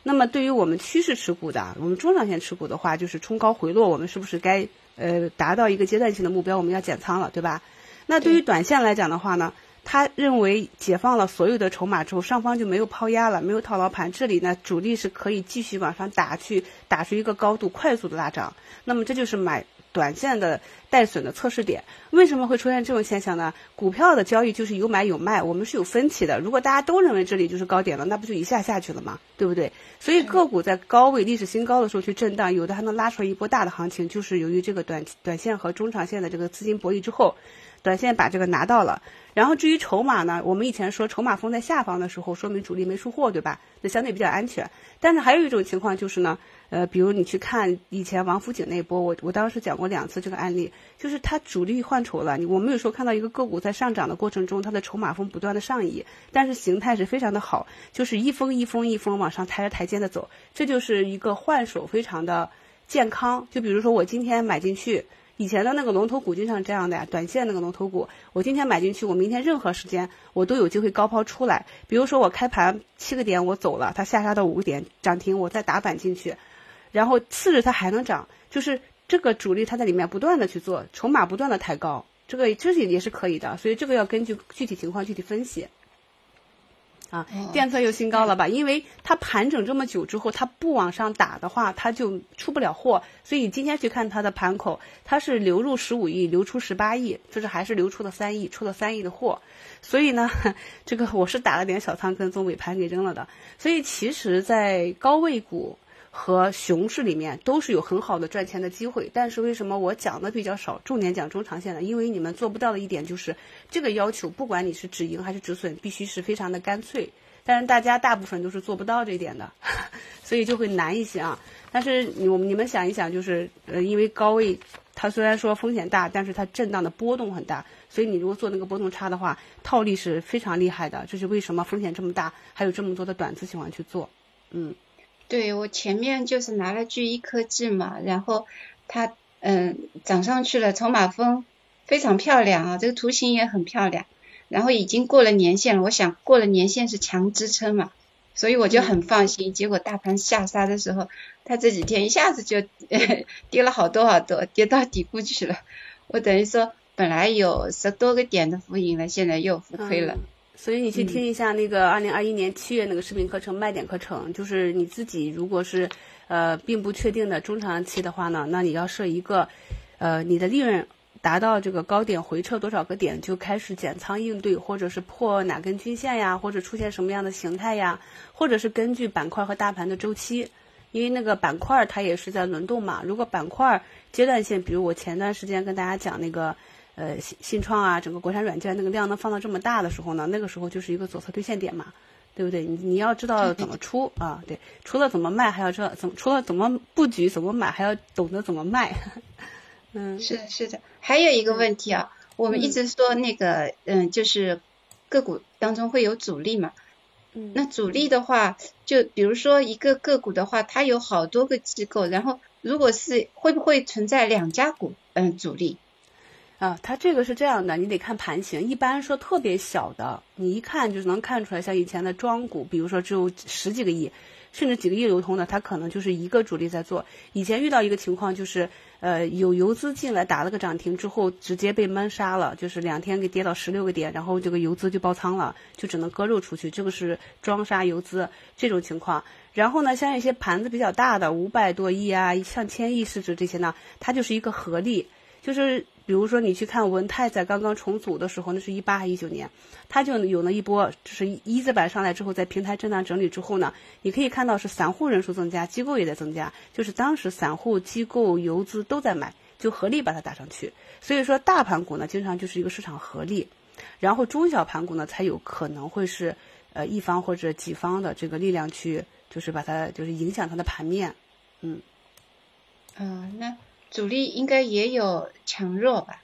那么对于我们趋势持股的，我们中长线持股的话，就是冲高回落，我们是不是该呃达到一个阶段性的目标，我们要减仓了，对吧？那对于短线来讲的话呢？他认为解放了所有的筹码之后，上方就没有抛压了，没有套牢盘，这里呢主力是可以继续往上打去，打出一个高度，快速的拉涨。那么这就是买短线的带损的测试点。为什么会出现这种现象呢？股票的交易就是有买有卖，我们是有分歧的。如果大家都认为这里就是高点了，那不就一下下去了吗？对不对？所以个股在高位历史新高的时候去震荡，有的还能拉出来一波大的行情，就是由于这个短短线和中长线的这个资金博弈之后，短线把这个拿到了。然后至于筹码呢，我们以前说筹码封在下方的时候，说明主力没出货，对吧？那相对比较安全。但是还有一种情况就是呢，呃，比如你去看以前王府井那波，我我当时讲过两次这个案例，就是它主力换筹了。我们有时候看到一个个股在上涨的过程中，它的筹码峰不断的上移，但是形态是非常的好，就是一峰一峰一峰往上抬着台阶的走，这就是一个换手非常的健康。就比如说我今天买进去。以前的那个龙头股经常这样的呀，短线那个龙头股，我今天买进去，我明天任何时间我都有机会高抛出来。比如说我开盘七个点我走了，它下杀到五个点涨停，我再打板进去，然后次日它还能涨，就是这个主力它在里面不断的去做，筹码不断的抬高，这个这是也是可以的，所以这个要根据具体情况具体分析。啊，电测又新高了吧？因为它盘整这么久之后，它不往上打的话，它就出不了货。所以今天去看它的盘口，它是流入十五亿，流出十八亿，就是还是流出了三亿，出了三亿的货。所以呢，*laughs* 这个我是打了点小仓，跟踪尾盘给扔了的。所以其实，在高位股。和熊市里面都是有很好的赚钱的机会，但是为什么我讲的比较少，重点讲中长线的？因为你们做不到的一点就是这个要求，不管你是止盈还是止损，必须是非常的干脆。但是大家大部分都是做不到这一点的，*laughs* 所以就会难一些啊。但是你我们你们想一想，就是呃，因为高位它虽然说风险大，但是它震荡的波动很大，所以你如果做那个波动差的话，套利是非常厉害的。这是为什么风险这么大，还有这么多的短资喜欢去做，嗯。对我前面就是拿了聚一科技嘛，然后它嗯涨上去了，筹码峰非常漂亮啊，这个图形也很漂亮，然后已经过了年限了，我想过了年限是强支撑嘛，所以我就很放心。结果大盘下杀的时候，它这几天一下子就 *laughs* 跌了好多好多，跌到底部去了，我等于说本来有十多个点的浮盈了，现在又浮亏了。所以你去听一下那个二零二一年七月那个视频课程卖点课程，就是你自己如果是呃并不确定的中长期的话呢，那你要设一个，呃你的利润达到这个高点回撤多少个点就开始减仓应对，或者是破哪根均线呀，或者出现什么样的形态呀，或者是根据板块和大盘的周期，因为那个板块它也是在轮动嘛，如果板块阶段性，比如我前段时间跟大家讲那个。呃，信信创啊，整个国产软件那个量能放到这么大的时候呢，那个时候就是一个左侧兑现点嘛，对不对？你你要知道怎么出啊，对，除了怎么卖，还要知道怎么，除了怎么布局、怎么买，还要懂得怎么卖。*laughs* 嗯，是的，是的。还有一个问题啊，我们一直说那个，嗯，就是个股当中会有主力嘛。嗯。那主力的话，就比如说一个个股的话，它有好多个机构，然后如果是会不会存在两家股，嗯，主力？啊，它这个是这样的，你得看盘型。一般说特别小的，你一看就是能看出来，像以前的庄股，比如说只有十几个亿，甚至几个亿流通的，它可能就是一个主力在做。以前遇到一个情况就是，呃，有游资进来打了个涨停之后，直接被闷杀了，就是两天给跌到十六个点，然后这个游资就爆仓了，就只能割肉出去。这个是庄杀游资这种情况。然后呢，像一些盘子比较大的，五百多亿啊，上千亿市值这些呢，它就是一个合力。就是比如说你去看文泰在刚刚重组的时候，那是一八还一九年，它就有了一波，就是一字板上来之后，在平台震荡整理之后呢，你可以看到是散户人数增加，机构也在增加，就是当时散户、机构、游资都在买，就合力把它打上去。所以说大盘股呢，经常就是一个市场合力，然后中小盘股呢，才有可能会是呃一方或者几方的这个力量去，就是把它就是影响它的盘面，嗯。嗯，那主力应该也有强弱吧？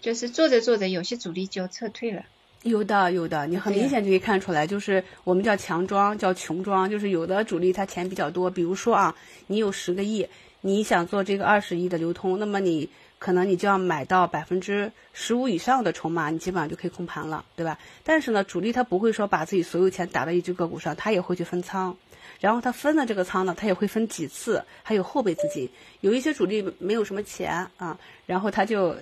就是做着做着，有些主力就撤退了。有的，有的，你很明显就可以看出来，就是我们叫强庄，叫穷庄，就是有的主力他钱比较多，比如说啊，你有十个亿，你想做这个二十亿的流通，那么你可能你就要买到百分之十五以上的筹码，你基本上就可以控盘了，对吧？但是呢，主力他不会说把自己所有钱打到一只个股上，他也会去分仓。然后他分的这个仓呢，他也会分几次，还有后备资金。有一些主力没有什么钱啊，然后他就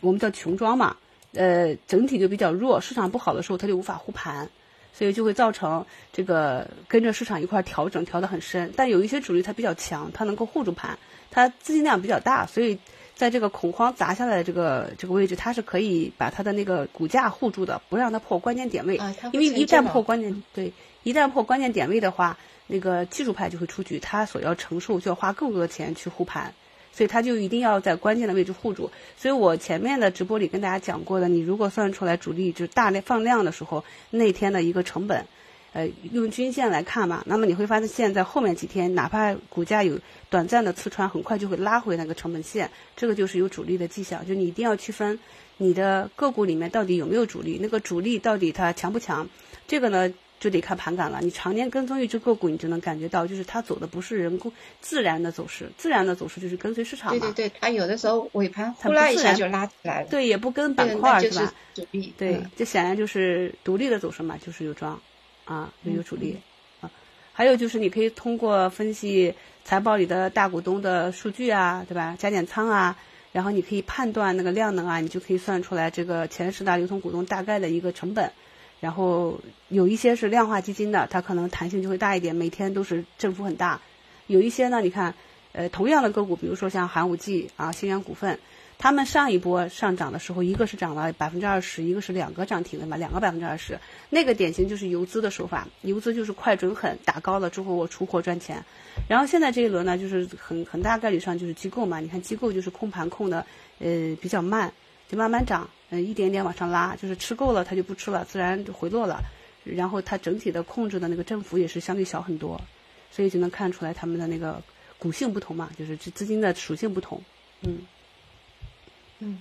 我们叫穷庄嘛，呃，整体就比较弱。市场不好的时候，他就无法护盘，所以就会造成这个跟着市场一块调整，调得很深。但有一些主力他比较强，他能够护住盘，他资金量比较大，所以在这个恐慌砸下来的这个这个位置，它是可以把它的那个股价护住的，不让它破关键点位。因为一旦破关键对，一旦破关键点位的话。那个技术派就会出局，他所要承受就要花更多的钱去护盘，所以他就一定要在关键的位置护住。所以我前面的直播里跟大家讲过的，你如果算出来主力就大量放量的时候，那天的一个成本，呃，用均线来看嘛，那么你会发现在后面几天，哪怕股价有短暂的刺穿，很快就会拉回那个成本线，这个就是有主力的迹象。就你一定要区分你的个股里面到底有没有主力，那个主力到底它强不强，这个呢？就得看盘感了。你常年跟踪一只个股，你就能感觉到，就是它走的不是人工自然的走势，自然的走势就是跟随市场嘛。对对对，它有的时候尾盘呼啦一下就拉起来了。对，也不跟板块是吧？主力。对，这显然就是独立的走势嘛，就是有庄，啊，有主力，啊，还有就是你可以通过分析财报里的大股东的数据啊，对吧？加减仓啊，然后你可以判断那个量能啊，你就可以算出来这个前十大流通股东大概的一个成本。然后有一些是量化基金的，它可能弹性就会大一点，每天都是振幅很大。有一些呢，你看，呃，同样的个股，比如说像寒武纪啊、新源股份，他们上一波上涨的时候，一个是涨了百分之二十，一个是两个涨停的嘛，两个百分之二十。那个典型就是游资的手法，游资就是快准狠，打高了之后我出货赚钱。然后现在这一轮呢，就是很很大概率上就是机构嘛，你看机构就是控盘控的，呃，比较慢，就慢慢涨。嗯，一点点往上拉，就是吃够了，它就不吃了，自然就回落了。然后它整体的控制的那个振幅也是相对小很多，所以就能看出来它们的那个股性不同嘛，就是资资金的属性不同。嗯嗯，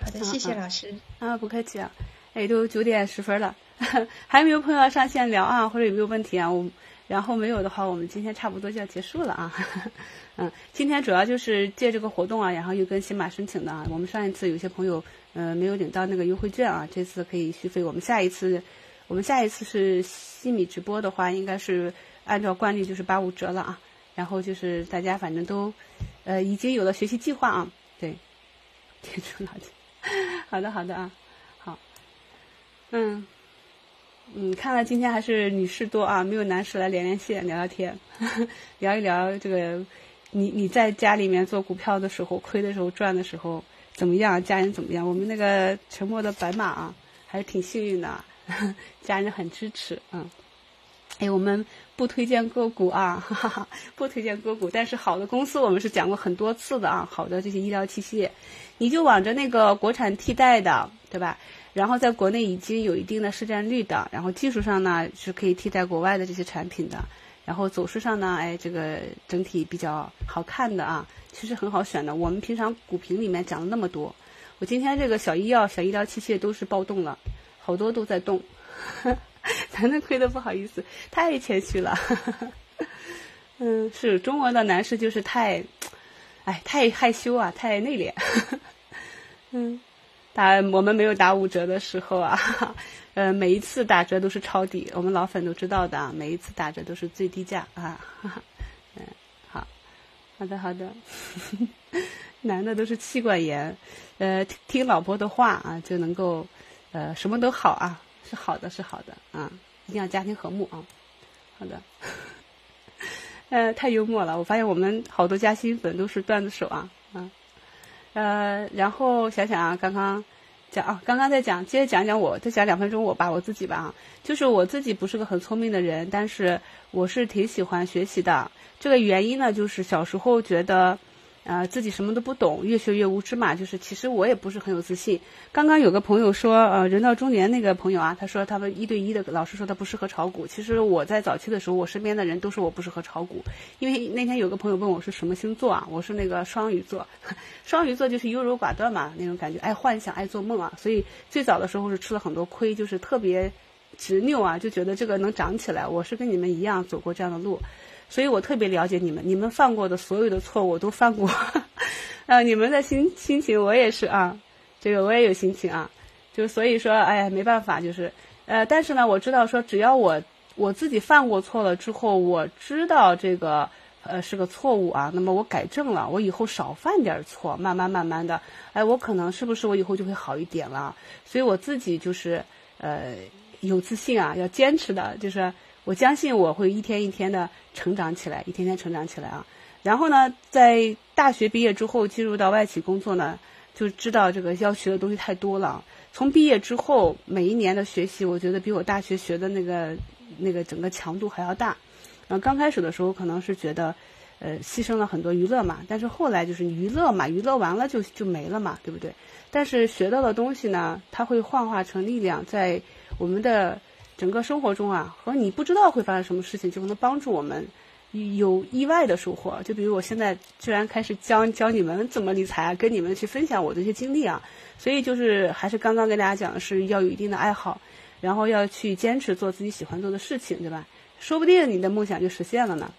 好的，谢谢老师。啊，不客气啊。哎，都九点十分了，*laughs* 还有没有朋友要上线聊啊？或者有没有问题啊？我然后没有的话，我们今天差不多就要结束了啊。*laughs* 嗯，今天主要就是借这个活动啊，然后又跟新马申请的啊。我们上一次有些朋友。嗯，没有领到那个优惠券啊，这次可以续费。我们下一次，我们下一次是西米直播的话，应该是按照惯例就是八五折了啊。然后就是大家反正都，呃，已经有了学习计划啊。对，贴出垃圾。好的，好的啊，好。嗯，嗯，看来今天还是女士多啊，没有男士来连连线聊聊天，*laughs* 聊一聊这个，你你在家里面做股票的时候，亏的时候，赚的时候。怎么样？家人怎么样？我们那个沉默的白马啊，还是挺幸运的，*laughs* 家人很支持，嗯。哎，我们不推荐个股啊，哈哈，不推荐个股，但是好的公司我们是讲过很多次的啊，好的这些医疗器械，你就往着那个国产替代的，对吧？然后在国内已经有一定的市占率的，然后技术上呢是可以替代国外的这些产品的。然后走势上呢，哎，这个整体比较好看的啊，其实很好选的。我们平常股评里面讲了那么多，我今天这个小医药、小医疗器械都是暴动了，好多都在动，*laughs* 咱那亏的不好意思，太谦虚了。*laughs* 嗯，是中国的男士就是太，哎，太害羞啊，太内敛。*laughs* 嗯。打我们没有打五折的时候啊，*laughs* 呃，每一次打折都是抄底，我们老粉都知道的啊，每一次打折都是最低价啊。*laughs* 嗯，好，好的，好的。*laughs* 男的都是妻管严，呃，听老婆的话啊，就能够，呃，什么都好啊，是好的，是好的啊，一定要家庭和睦啊。好的，呃，太幽默了，我发现我们好多嘉兴粉都是段子手，啊。呃，然后想想啊，刚刚讲啊，刚刚在讲，接着讲讲我，再讲两分钟我吧，我自己吧啊，就是我自己不是个很聪明的人，但是我是挺喜欢学习的。这个原因呢，就是小时候觉得。啊，自己什么都不懂，越学越无知嘛。就是其实我也不是很有自信。刚刚有个朋友说，呃，人到中年那个朋友啊，他说他们一对一的老师说他不适合炒股。其实我在早期的时候，我身边的人都说我不适合炒股。因为那天有个朋友问我是什么星座啊，我是那个双鱼座。*laughs* 双鱼座就是优柔寡断嘛，那种感觉，爱幻想，爱做梦啊。所以最早的时候是吃了很多亏，就是特别执拗啊，就觉得这个能涨起来。我是跟你们一样走过这样的路。所以我特别了解你们，你们犯过的所有的错误我都犯过，啊，*laughs* 你们的心心情我也是啊，这个我也有心情啊，就所以说，哎呀，没办法，就是，呃，但是呢，我知道说，只要我我自己犯过错了之后，我知道这个呃是个错误啊，那么我改正了，我以后少犯点错，慢慢慢慢的，哎，我可能是不是我以后就会好一点了？所以我自己就是呃有自信啊，要坚持的，就是。我相信我会一天一天的成长起来，一天天成长起来啊。然后呢，在大学毕业之后进入到外企工作呢，就知道这个要学的东西太多了。从毕业之后，每一年的学习，我觉得比我大学学的那个那个整个强度还要大。呃，刚开始的时候可能是觉得，呃，牺牲了很多娱乐嘛。但是后来就是娱乐嘛，娱乐完了就就没了嘛，对不对？但是学到的东西呢，它会幻化成力量，在我们的。整个生活中啊，和你不知道会发生什么事情，就能帮助我们有意外的收获。就比如我现在居然开始教教你们怎么理财，跟你们去分享我的一些经历啊。所以就是还是刚刚跟大家讲的是要有一定的爱好，然后要去坚持做自己喜欢做的事情，对吧？说不定你的梦想就实现了呢。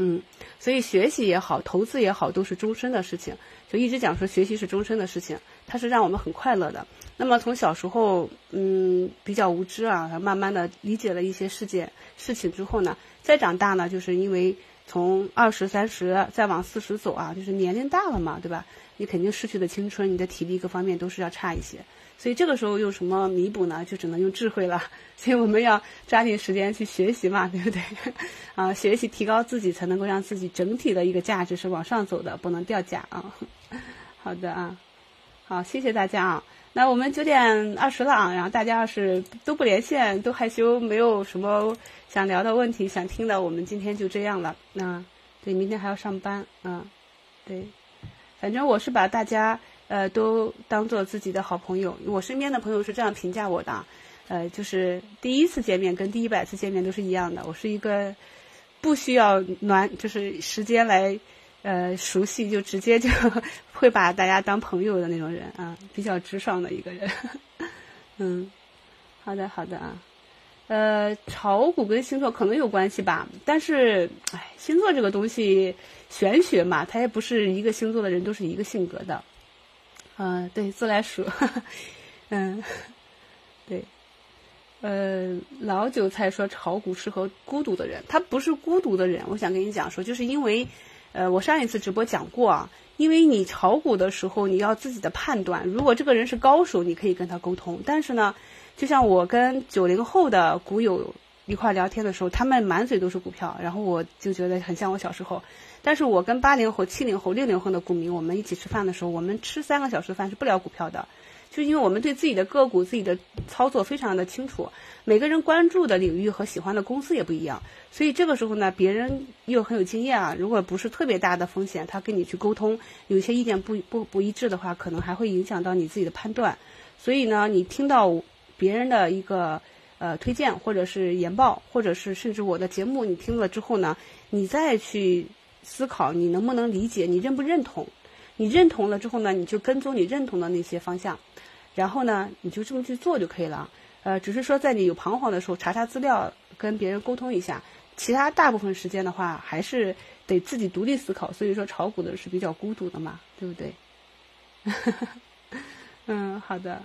嗯，所以学习也好，投资也好，都是终身的事情。就一直讲说学习是终身的事情，它是让我们很快乐的。那么从小时候，嗯，比较无知啊，慢慢的理解了一些世界事情之后呢，再长大呢，就是因为从二十三十再往四十走啊，就是年龄大了嘛，对吧？你肯定失去的青春，你的体力各方面都是要差一些。所以这个时候用什么弥补呢？就只能用智慧了。*laughs* 所以我们要抓紧时间去学习嘛，对不对？*laughs* 啊，学习提高自己，才能够让自己整体的一个价值是往上走的，不能掉价啊。*laughs* 好的啊，好，谢谢大家啊。那我们九点二十了啊，然后大家要是都不连线，都害羞，没有什么想聊的问题、想听的，我们今天就这样了。那对，明天还要上班，嗯，对，反正我是把大家呃都当做自己的好朋友。我身边的朋友是这样评价我的，呃，就是第一次见面跟第一百次见面都是一样的。我是一个不需要暖，就是时间来。呃，熟悉就直接就 *laughs* 会把大家当朋友的那种人啊，比较直爽的一个人。*laughs* 嗯，好的好的啊，呃，炒股跟星座可能有关系吧，但是，哎，星座这个东西玄学嘛，它也不是一个星座的人都是一个性格的。嗯，对，自来熟。嗯，对，呃，老韭菜说炒股适合孤独的人，他不是孤独的人，我想跟你讲说，就是因为。呃，我上一次直播讲过啊，因为你炒股的时候，你要自己的判断。如果这个人是高手，你可以跟他沟通。但是呢，就像我跟九零后的股友一块聊天的时候，他们满嘴都是股票，然后我就觉得很像我小时候。但是我跟八零后、七零后、六零后的股民，我们一起吃饭的时候，我们吃三个小时饭是不聊股票的。就因为我们对自己的个股、自己的操作非常的清楚，每个人关注的领域和喜欢的公司也不一样，所以这个时候呢，别人又很有经验啊，如果不是特别大的风险，他跟你去沟通，有一些意见不不不一致的话，可能还会影响到你自己的判断。所以呢，你听到别人的一个呃推荐，或者是研报，或者是甚至我的节目，你听了之后呢，你再去思考你能不能理解，你认不认同？你认同了之后呢，你就跟踪你认同的那些方向。然后呢，你就这么去做就可以了。呃，只是说在你有彷徨的时候，查查资料，跟别人沟通一下。其他大部分时间的话，还是得自己独立思考。所以说，炒股的是比较孤独的嘛，对不对？*laughs* 嗯，好的，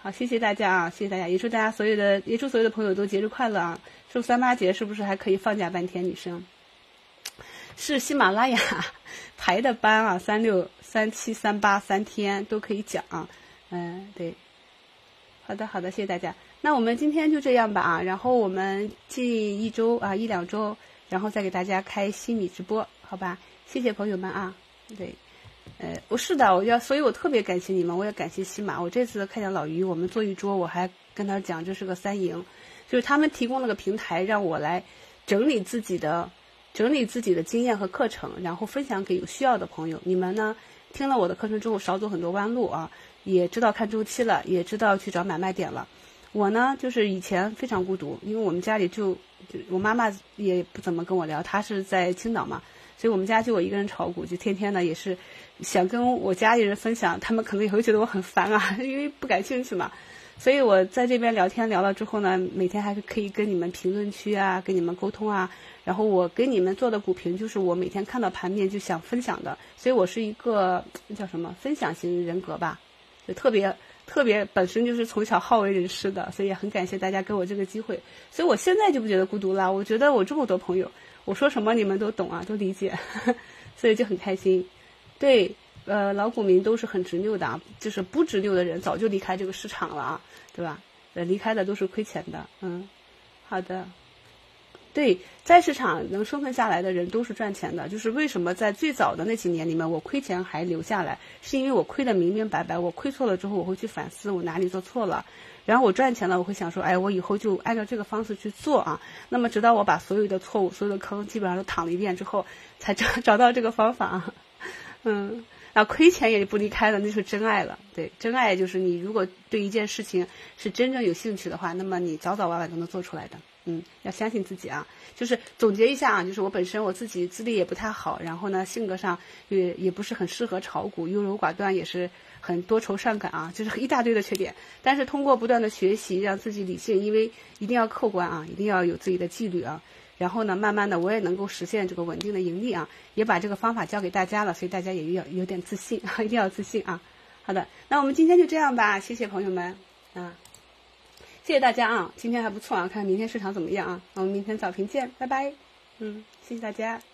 好，谢谢大家啊，谢谢大家，也祝大家所有的，也祝所有的朋友都节日快乐啊！祝三八节是不是还可以放假半天？女生是喜马拉雅 *laughs* 排的班啊，三六、三七、三八三天都可以讲。嗯，对，好的，好的，谢谢大家。那我们今天就这样吧啊，然后我们近一周啊，一两周，然后再给大家开西米直播，好吧？谢谢朋友们啊，对，呃，我是的，我要，所以我特别感谢你们，我也感谢西马。我这次看见老于，我们坐一桌，我还跟他讲这是个三赢，就是他们提供了个平台，让我来整理自己的整理自己的经验和课程，然后分享给有需要的朋友。你们呢，听了我的课程之后，少走很多弯路啊，也知道看周期了，也知道去找买卖点了。我呢，就是以前非常孤独，因为我们家里就就我妈妈也不怎么跟我聊，她是在青岛嘛。所以我们家就我一个人炒股，就天天呢也是想跟我家里人分享，他们可能也会觉得我很烦啊，*laughs* 因为不感兴趣嘛。所以我在这边聊天聊了之后呢，每天还是可以跟你们评论区啊，跟你们沟通啊。然后我给你们做的股评就是我每天看到盘面就想分享的，所以我是一个叫什么分享型人格吧，就特别特别本身就是从小好为人师的，所以也很感谢大家给我这个机会。所以我现在就不觉得孤独了，我觉得我这么多朋友。我说什么你们都懂啊，都理解，*laughs* 所以就很开心。对，呃，老股民都是很执拗的，就是不执拗的人早就离开这个市场了啊，对吧？呃，离开的都是亏钱的。嗯，好的。对，在市场能生存下来的人都是赚钱的。就是为什么在最早的那几年里面，我亏钱还留下来，是因为我亏得明明白白。我亏错了之后，我会去反思我哪里做错了。然后我赚钱了，我会想说，哎，我以后就按照这个方式去做啊。那么直到我把所有的错误、所有的坑基本上都躺了一遍之后，才找找到这个方法啊。嗯，那亏钱也不离开了，那是真爱了。对，真爱就是你如果对一件事情是真正有兴趣的话，那么你早早晚晚都能做出来的。嗯，要相信自己啊。就是总结一下啊，就是我本身我自己资历也不太好，然后呢性格上也也不是很适合炒股，优柔寡断也是。很多愁善感啊，就是一大堆的缺点。但是通过不断的学习，让自己理性，因为一定要客观啊，一定要有自己的纪律啊。然后呢，慢慢的我也能够实现这个稳定的盈利啊，也把这个方法教给大家了，所以大家也要有点自信，*laughs* 一定要自信啊。好的，那我们今天就这样吧，谢谢朋友们啊，谢谢大家啊，今天还不错啊，看明天市场怎么样啊？我们明天早评见，拜拜。嗯，谢谢大家。